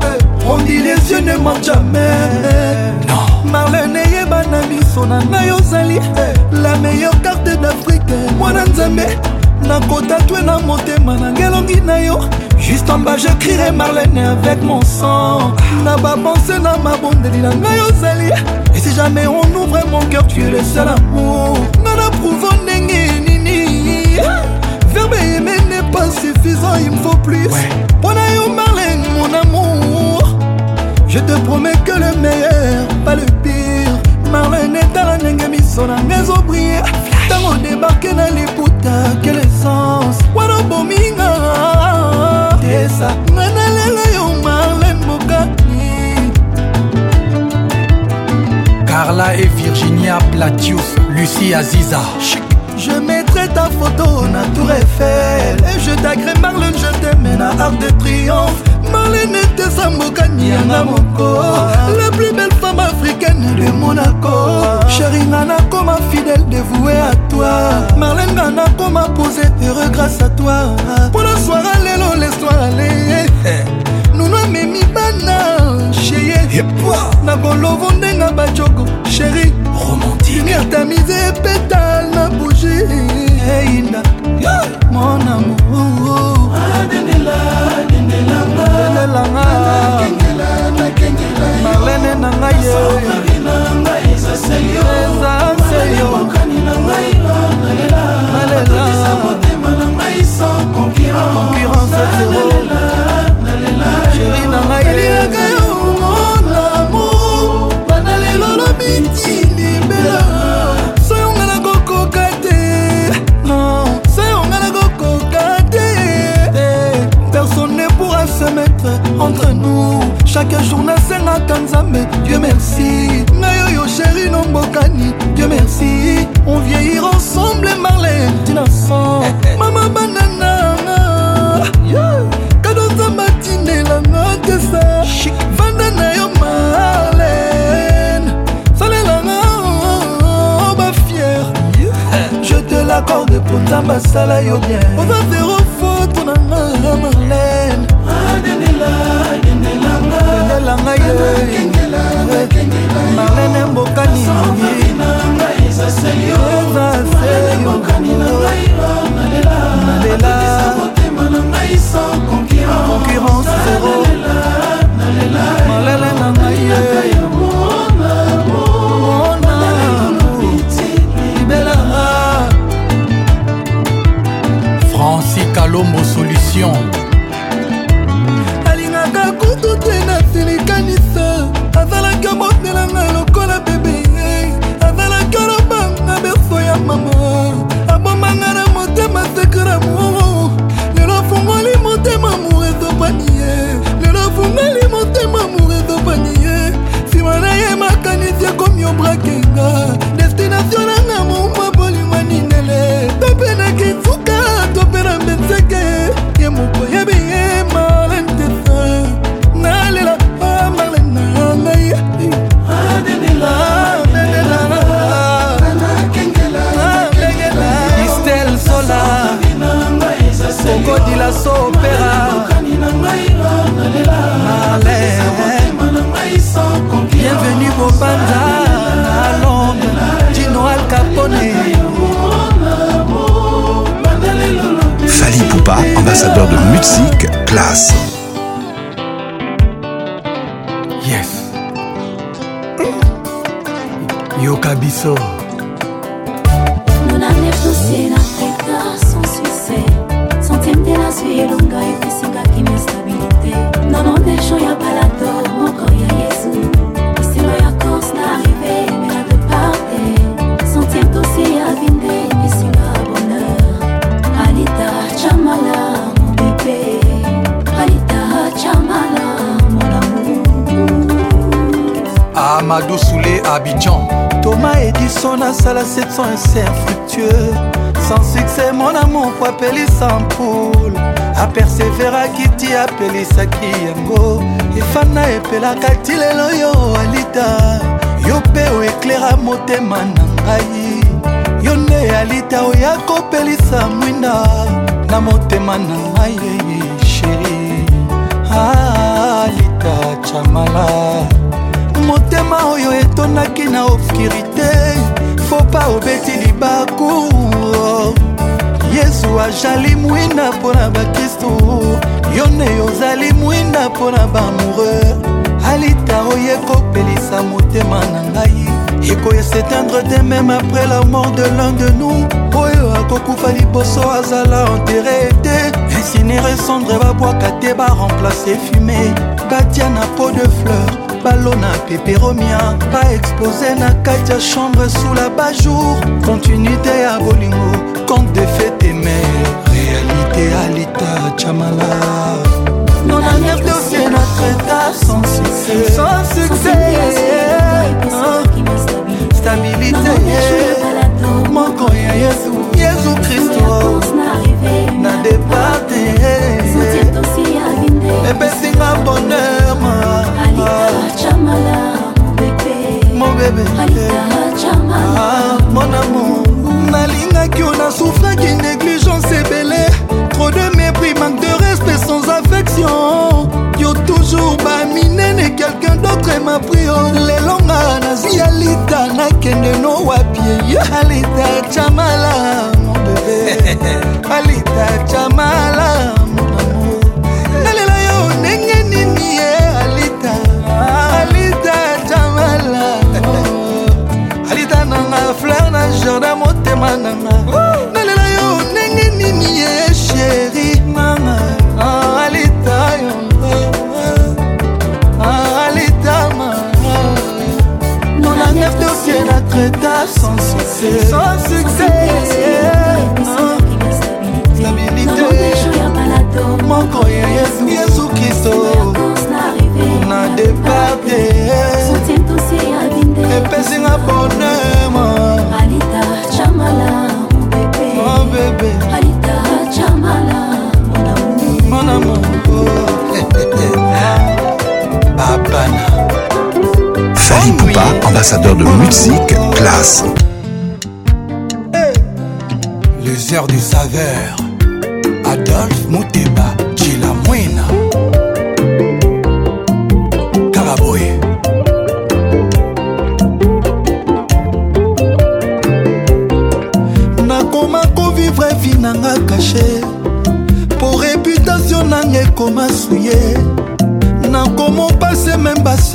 on dit les yeux ne mentent jamais. Non. Marlène est à la na na la meilleure carte d'Afrique, mwana nakotatwe na motema na ngelongi na yo juste en bas jecrirai marlene avec mon sang na bapense na mabondeli na ngai ozali et si jamais on ouvre mon cœur tu es le seul amour nana prouvo ndenge nini verbe aimé n'est pas suffisant il me faut plus mpona yo marlene mon amour je te promets que le meilleur pas le pire miso na ngai ezobrie ntango debarke na liputa quelle essence wana bominga tesa ngai nalela yo marlene mokani carla et virginia platius lucie aziza Chic. Je mettrai ta photo na tour Eiffel Et je t'agrée Marlene, je t'aimais na Arc de Triomphe malene teza mbokani yanga moko la plus belle femme africaine de monaco sheringa nakoma fidèle dévoué à toi marlenga nakoma pose heureux grâce à toi mpona soira lelo lesoir ale nuno amemi bana cheye nakolovo ndenga bajoko sheri romantilumière tamise epeta na bougie einda mon amour nanga marlene na ngai ye chaque jour nasengaka nzambe dieu merci ngai oyo sheri nombokani dieu merci on vieillir ensemble marle dinasan mama banananga kado nzambe atinelanga tesa vanda na yo marlene salelanga bafiere je te l'accorde po nzambe asala yo bien oza zero foto nanga marlene ngai marlene mbokani concurrence zero malele na ngai libelaa franci kalombo solution Ali Poupa, ambassadeur de musique classe. Yes. Yokabiso. kosala 700 ese infructueux sans succès mon amour po apelisa mpule aperseveraki ti apelisaki yango efana epelaka ti lelo yo alita yo mpe oeklera motema na ngai yo nde alita oya kopelisa mwinda na motema na ngai sheri ah, alita chamala motema oyo etondaki na obskirité fopa obeti libaku yesu azali mwinda mpo na bakristu yo nde ozali mwinda mpo na baamoureux alita oyo ekopelisa motema na ngai ekoya s'éteindre te même après la mort de l'un de nous oyo akokufa liboso azala enterre te insinere sondre babwaka te baremplace fume batia na po de fleur balo na peperomia pa expose na kati ya chambre sous la bajour continuité ya bolingo compte de fete eme réalité alita chamala non la mer de vie notre état sans succès sans succès stabilité moko yaye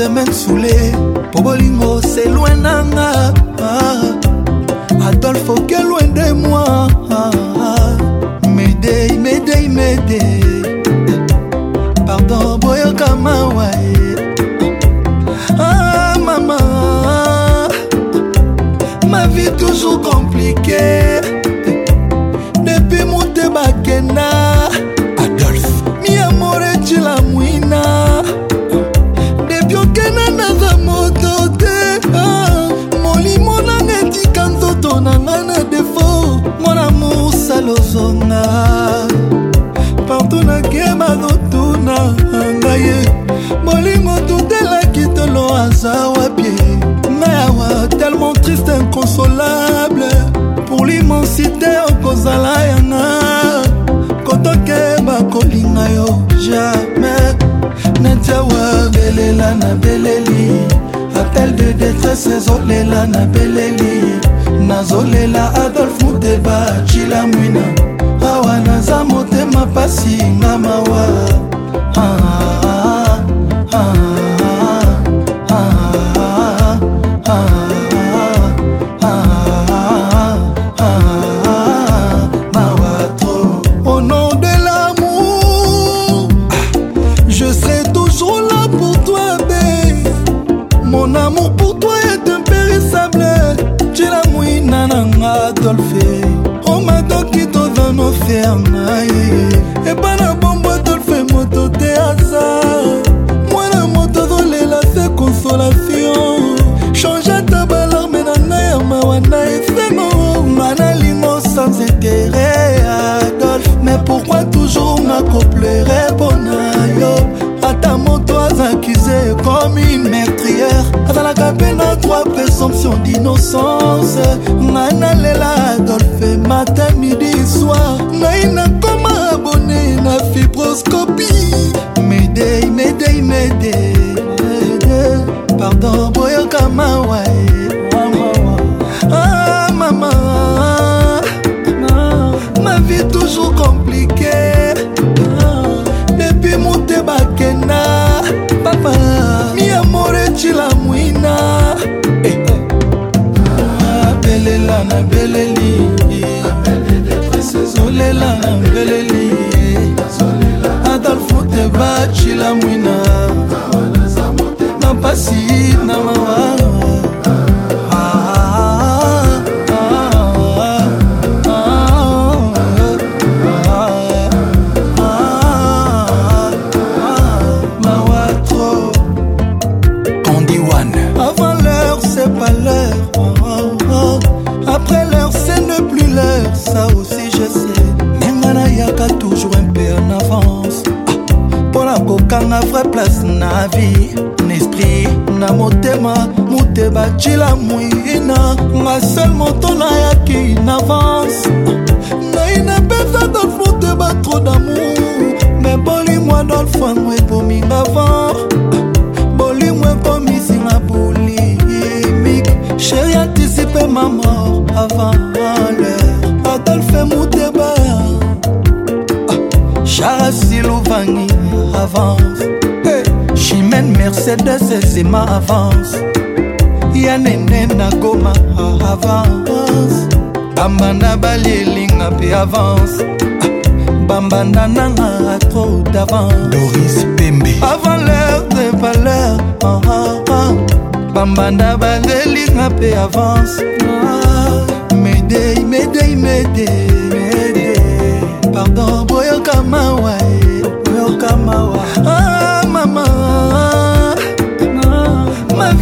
semaine soule po bolingo selwe nanga Mother mm. goma avance ya nene na goma avance bambanda balielinga mpe avance bambanda nanga atro d'avance avant l'heure de valeur ah, ah, ah. bambanda balielinga mpe avance ah, medei medei medei mede. pardon boyoka mawa eh, boyoka mawa ah,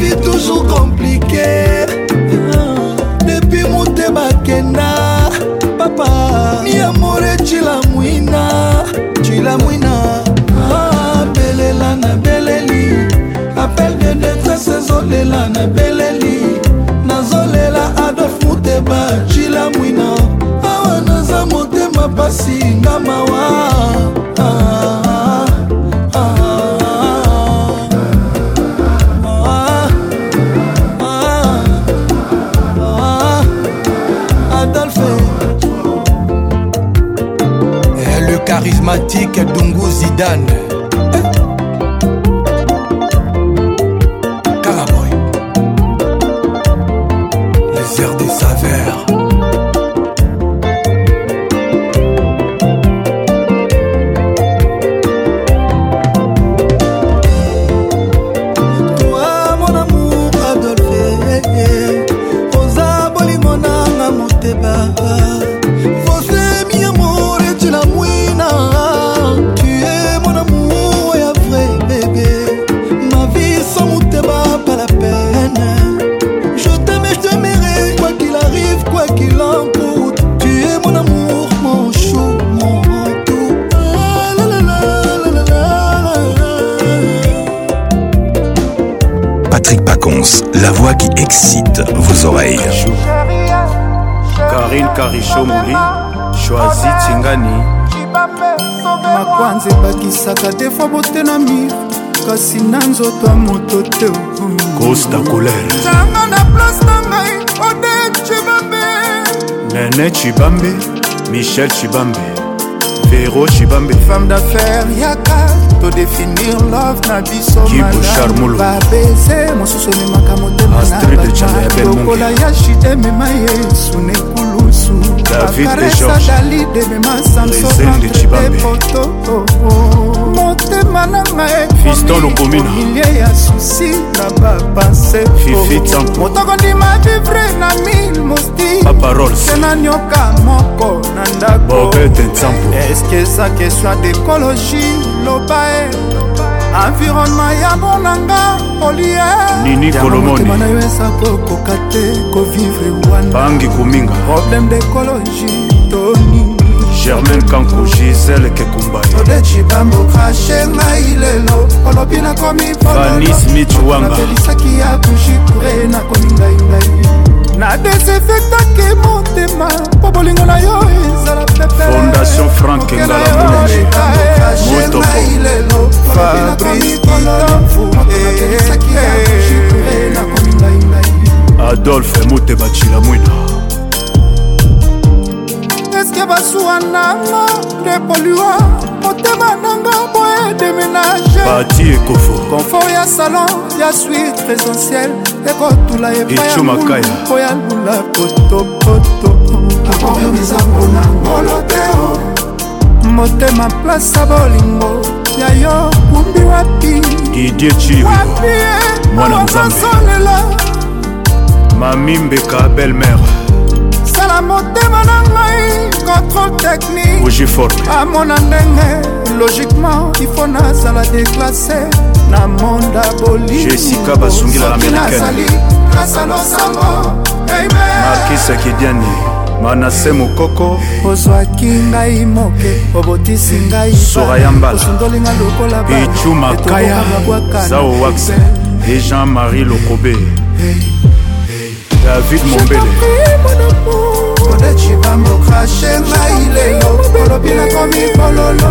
vie toujours compliquée depuis motema kenda papa miamore cilamwina cilamwina abelela ah, na beleli appel de détresse ezolela na beleli nazolela adolf muteba cilamwina awa ah, naza motema pasi ngamawa ah. charismatique dungu zidane excite vos oreilles. Karine Karicho Mouli, Choisi Tingani. makwanza ebakisaka te fwa bote na mire kasi na nzoto ya moto te costa colere ntango na place na ngai ode cibambe nene cibambe michel cibambe Véro Chibambe Femme d'affaires yaka todefinir love na biso babese mosusu ememaka motemalokola ya shide emema ye sune kulusu akaresa dalide emema samso entre de poto mama nanga e fiston lokomina ya susi na bapanse motoko ndima vivre na mil mostise na nioka moko na ndako eske eza kestion dekologie loba e environnement ya monanga poliermotema na yo eza kokoka te kovivre wana problème dekologie toni germain kanko gisele kekumbaodecibambo krashe ngai lelo olobi nakomi banis michwangapelisaki ya bushikure nakoningaingai na desinfektake motema mpo bolingo na yo ezala pepefondation frank ngalamungai lelo fabrikitafu adolphe moteba cila mwina paske basuwa nanga nde polua motema nanga boye deménage bati ekofo konfort ya salon ya suite présentiel ekotula epayapo ya lula potopoto motema plasa bolingo ya yo kumbi wapi didie chiwapi e? mwana nzambe mami mbeka belle mère na motema na ngai contrôle technique amona ndenge logiquement ifo nazala déclassé na monda bolingesika basungila na melikene kasa losambo markisa kidiani manase mokoko ozwaki ngai moke obotisi ngai soraya mbalaosundolinga lokola ecu makaya zao wax e jean-marie lokobe david mombele de cibambo krashe ngai lelo olobi nakomi bololo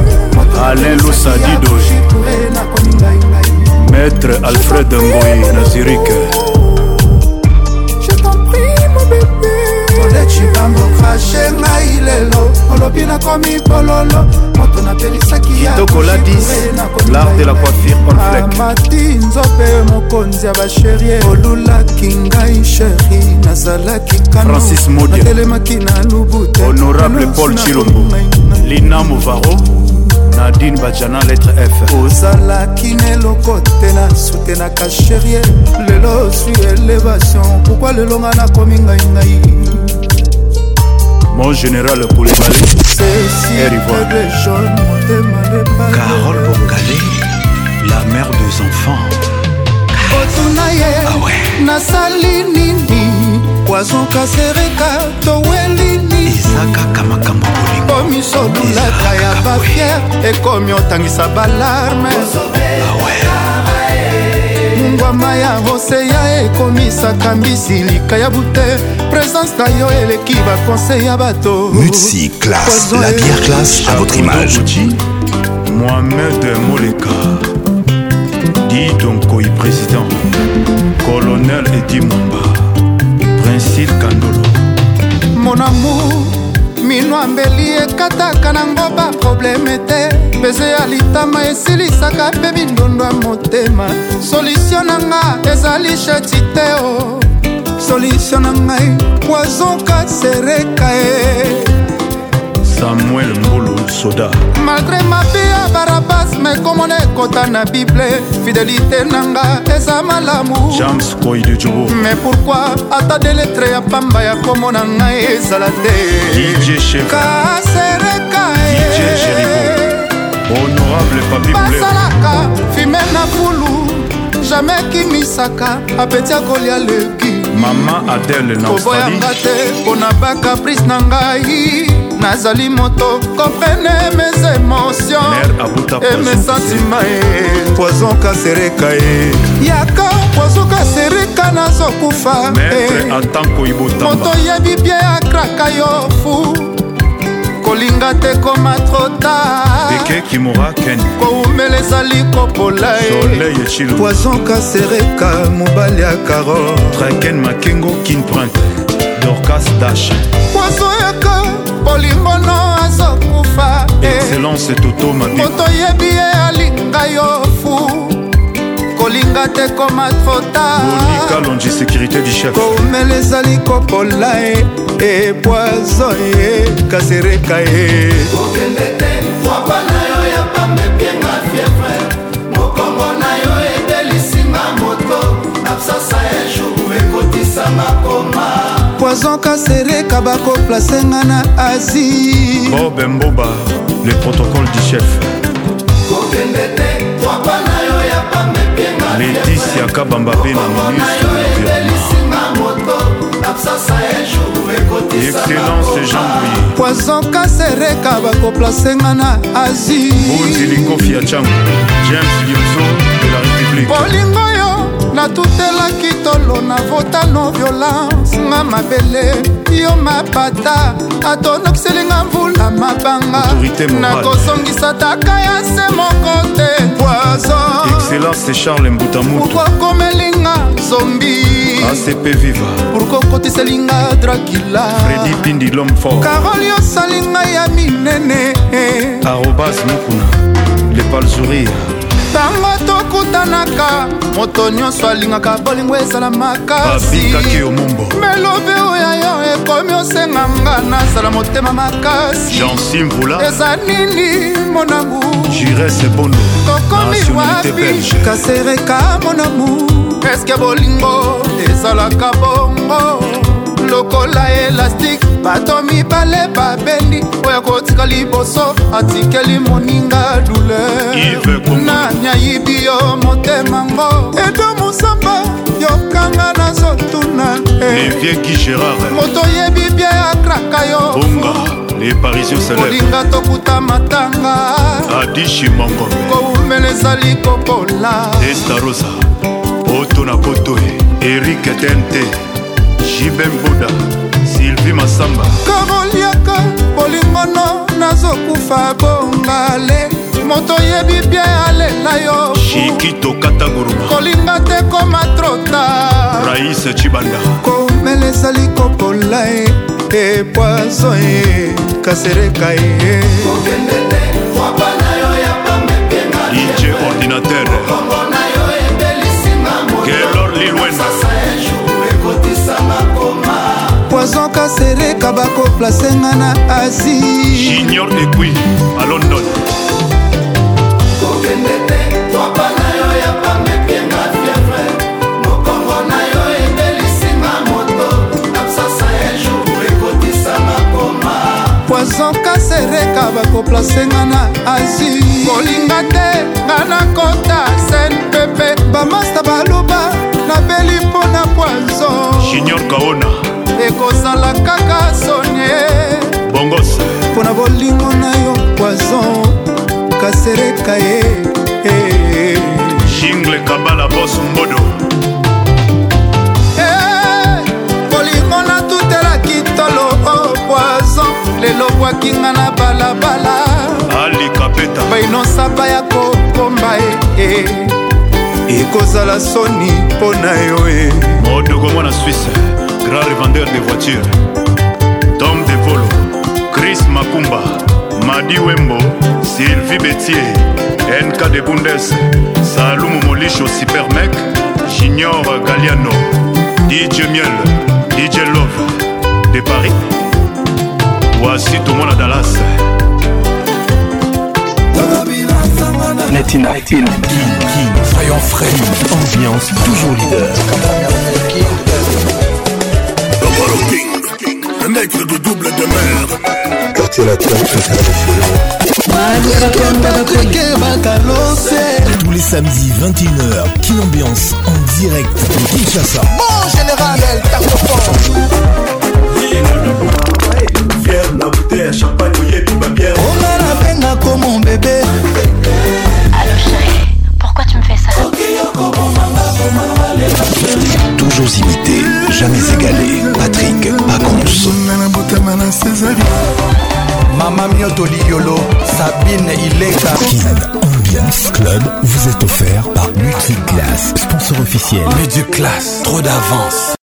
alain lusadido nakomi ngai ngai maître alfred ngoi na zurike shibambo krashe ngai lelo olobi nakomi bololo moto napelisaki yamati ah, nzope mokonzi ya basherie olulaki ngai sheri nazalaki kanatelemaki na lubutelinamuvaro nadine bajana lettre f ozalaki neloko te nasutenaka sherie lelo sui elevation pourkua lelonga nakomi ngai ngai mon général pour les balais Carole Bongale la mère des enfants otuna ye ah nasali nini wazuka sereka toweli ninisakaka makambo omisolulaka ya bafiere ekomi otangisa balarme ah ngwama ya hoseya ekomisaka mbisilika ya butere présence na yo eleki bakonsei ya bato mutsi classe la bière classe à votre image mohamed moleka di donkoi président colonel edi momba princil kandolo mon amour minwa mbeli ekataka nango baprobleme te pese ya litama esilisaka mpe mindondo ya motema solutio na nga ezali sheti te o solution na ngai wazoka sereka e samuel mbulu soda malgré mabi ya barabas mekomona ekota na bible fidelité na nga eza malamu james koidejobo mais pourkui ata deletre ya pamba ya komona ngai ezala te kasereka e. honorable papibasalaka fime na fulu jamai ekimisaka apeti akolia leki mama adele na koboyanga te mpo na bacaprice na ngai nazali moto kopene mes émotion e mes sentima e poison kasereka e yaka poison kasereka nazokufa moto yebi bie akraka yo fu kolinga te koma trotaekekimoraken koumela ezali kopola poison kasereka mobali ya caro traken makengo kinprint dorcas dash poison yaka bolingono azokufa eh. excellence toto mabi moto yebi ye alinga yo fu kolinga te koma trotakalonji sécurité du chef komela ezali kopola e epoison ye kasereka ye kokende te frapa na yo ya pambe pienga fievre mokongo na yo edelisinga moto absasa ya jour ekotisa makoma poison kasereka bakoplasenga na asie bob mboba le protocole du chef kokende te frapa na yo ya pambe letisia kabamba mpe na minusexcellence jean boye poison kasereka bakoplasenga na asie bonzilingofi ya chango james yozo de la république bolingo natutelaki tolo na vota no violence nga mabele yo mapata atonokisilinga mvula mabanga nakozongisa taka ya se moko te poisonpourkua komelinga zombi acp viva pourkua okotiselinga drakila fredi pindi lom fort karoli osalinga ya minene arobas mokuna lepalzourir ntango tokutanaka moto nyonso alingaka bolingo ezala makasi melobe oyo yo ekomi osenga nga nazala motema makasi eza nini monamu tokomi wapi kasereka monamu eske bolingo ezalaka bongo lokola elastike bato mibale babendi oyo kotika liboso atikeli moninga douleur nani ayibi yo motema ngo edo mosamba yokanga nazotuna moto yebi bie akraka yo kolinga tokuta matanga koumela ezali kokola oto na koto erike tente jibembuda sylvie masamba kamoliaka bolingono nazokufa bongale moto oyebi bie alela yo shikitokatanguruma kolinga te koma trota raise cibanda komela ezali kokola e epoison e kasereka e dj ordinateur gelor lilwena bakotisanga koma poison kasereka bakoplasenga na asi junior dekui a london kokende te tropa na yo ya pamepienga fievre mokongo na yo ebelisinga moto absence ya jour ekotisanga koma poison kasereka bakoplasenga na asi kolinga te nga nakota senpepe bamasta baloba nabeli mpo na poison junior kaona ekozala kaka sonie bongos mpo na bolingo na yo poison kasereka ye eh, eh, eh. jingle kabala boso mbodo bolingo natutelaki tolo o oh, poison lelobwakinga na balabala alikapeta bainosa baya kokomba e eh, eh. ekozala soni mpo na yo e moduko mwana swisse grand revendeur de voiture tom de polo chris makumba madi wembo sylvie betier nk de bundes salumu molisho supermek junior galiano dj miel dj love de paris wasi tomona dallas netina Expérience French, ambiance toujours leader. Le King, un nègre de double de mer. Quartier latin tous les samedis 21h, Kin Ambiance en direct de Kinshasa. Mon général, elle Fier na bouteille, toujours imité, jamais égalé. Patrick Pacons. Mama Mioto Liolo, Sabine Ileka. Kin Ambiance Club vous est offert par Multiclass, sponsor officiel. Multiclass, trop d'avance.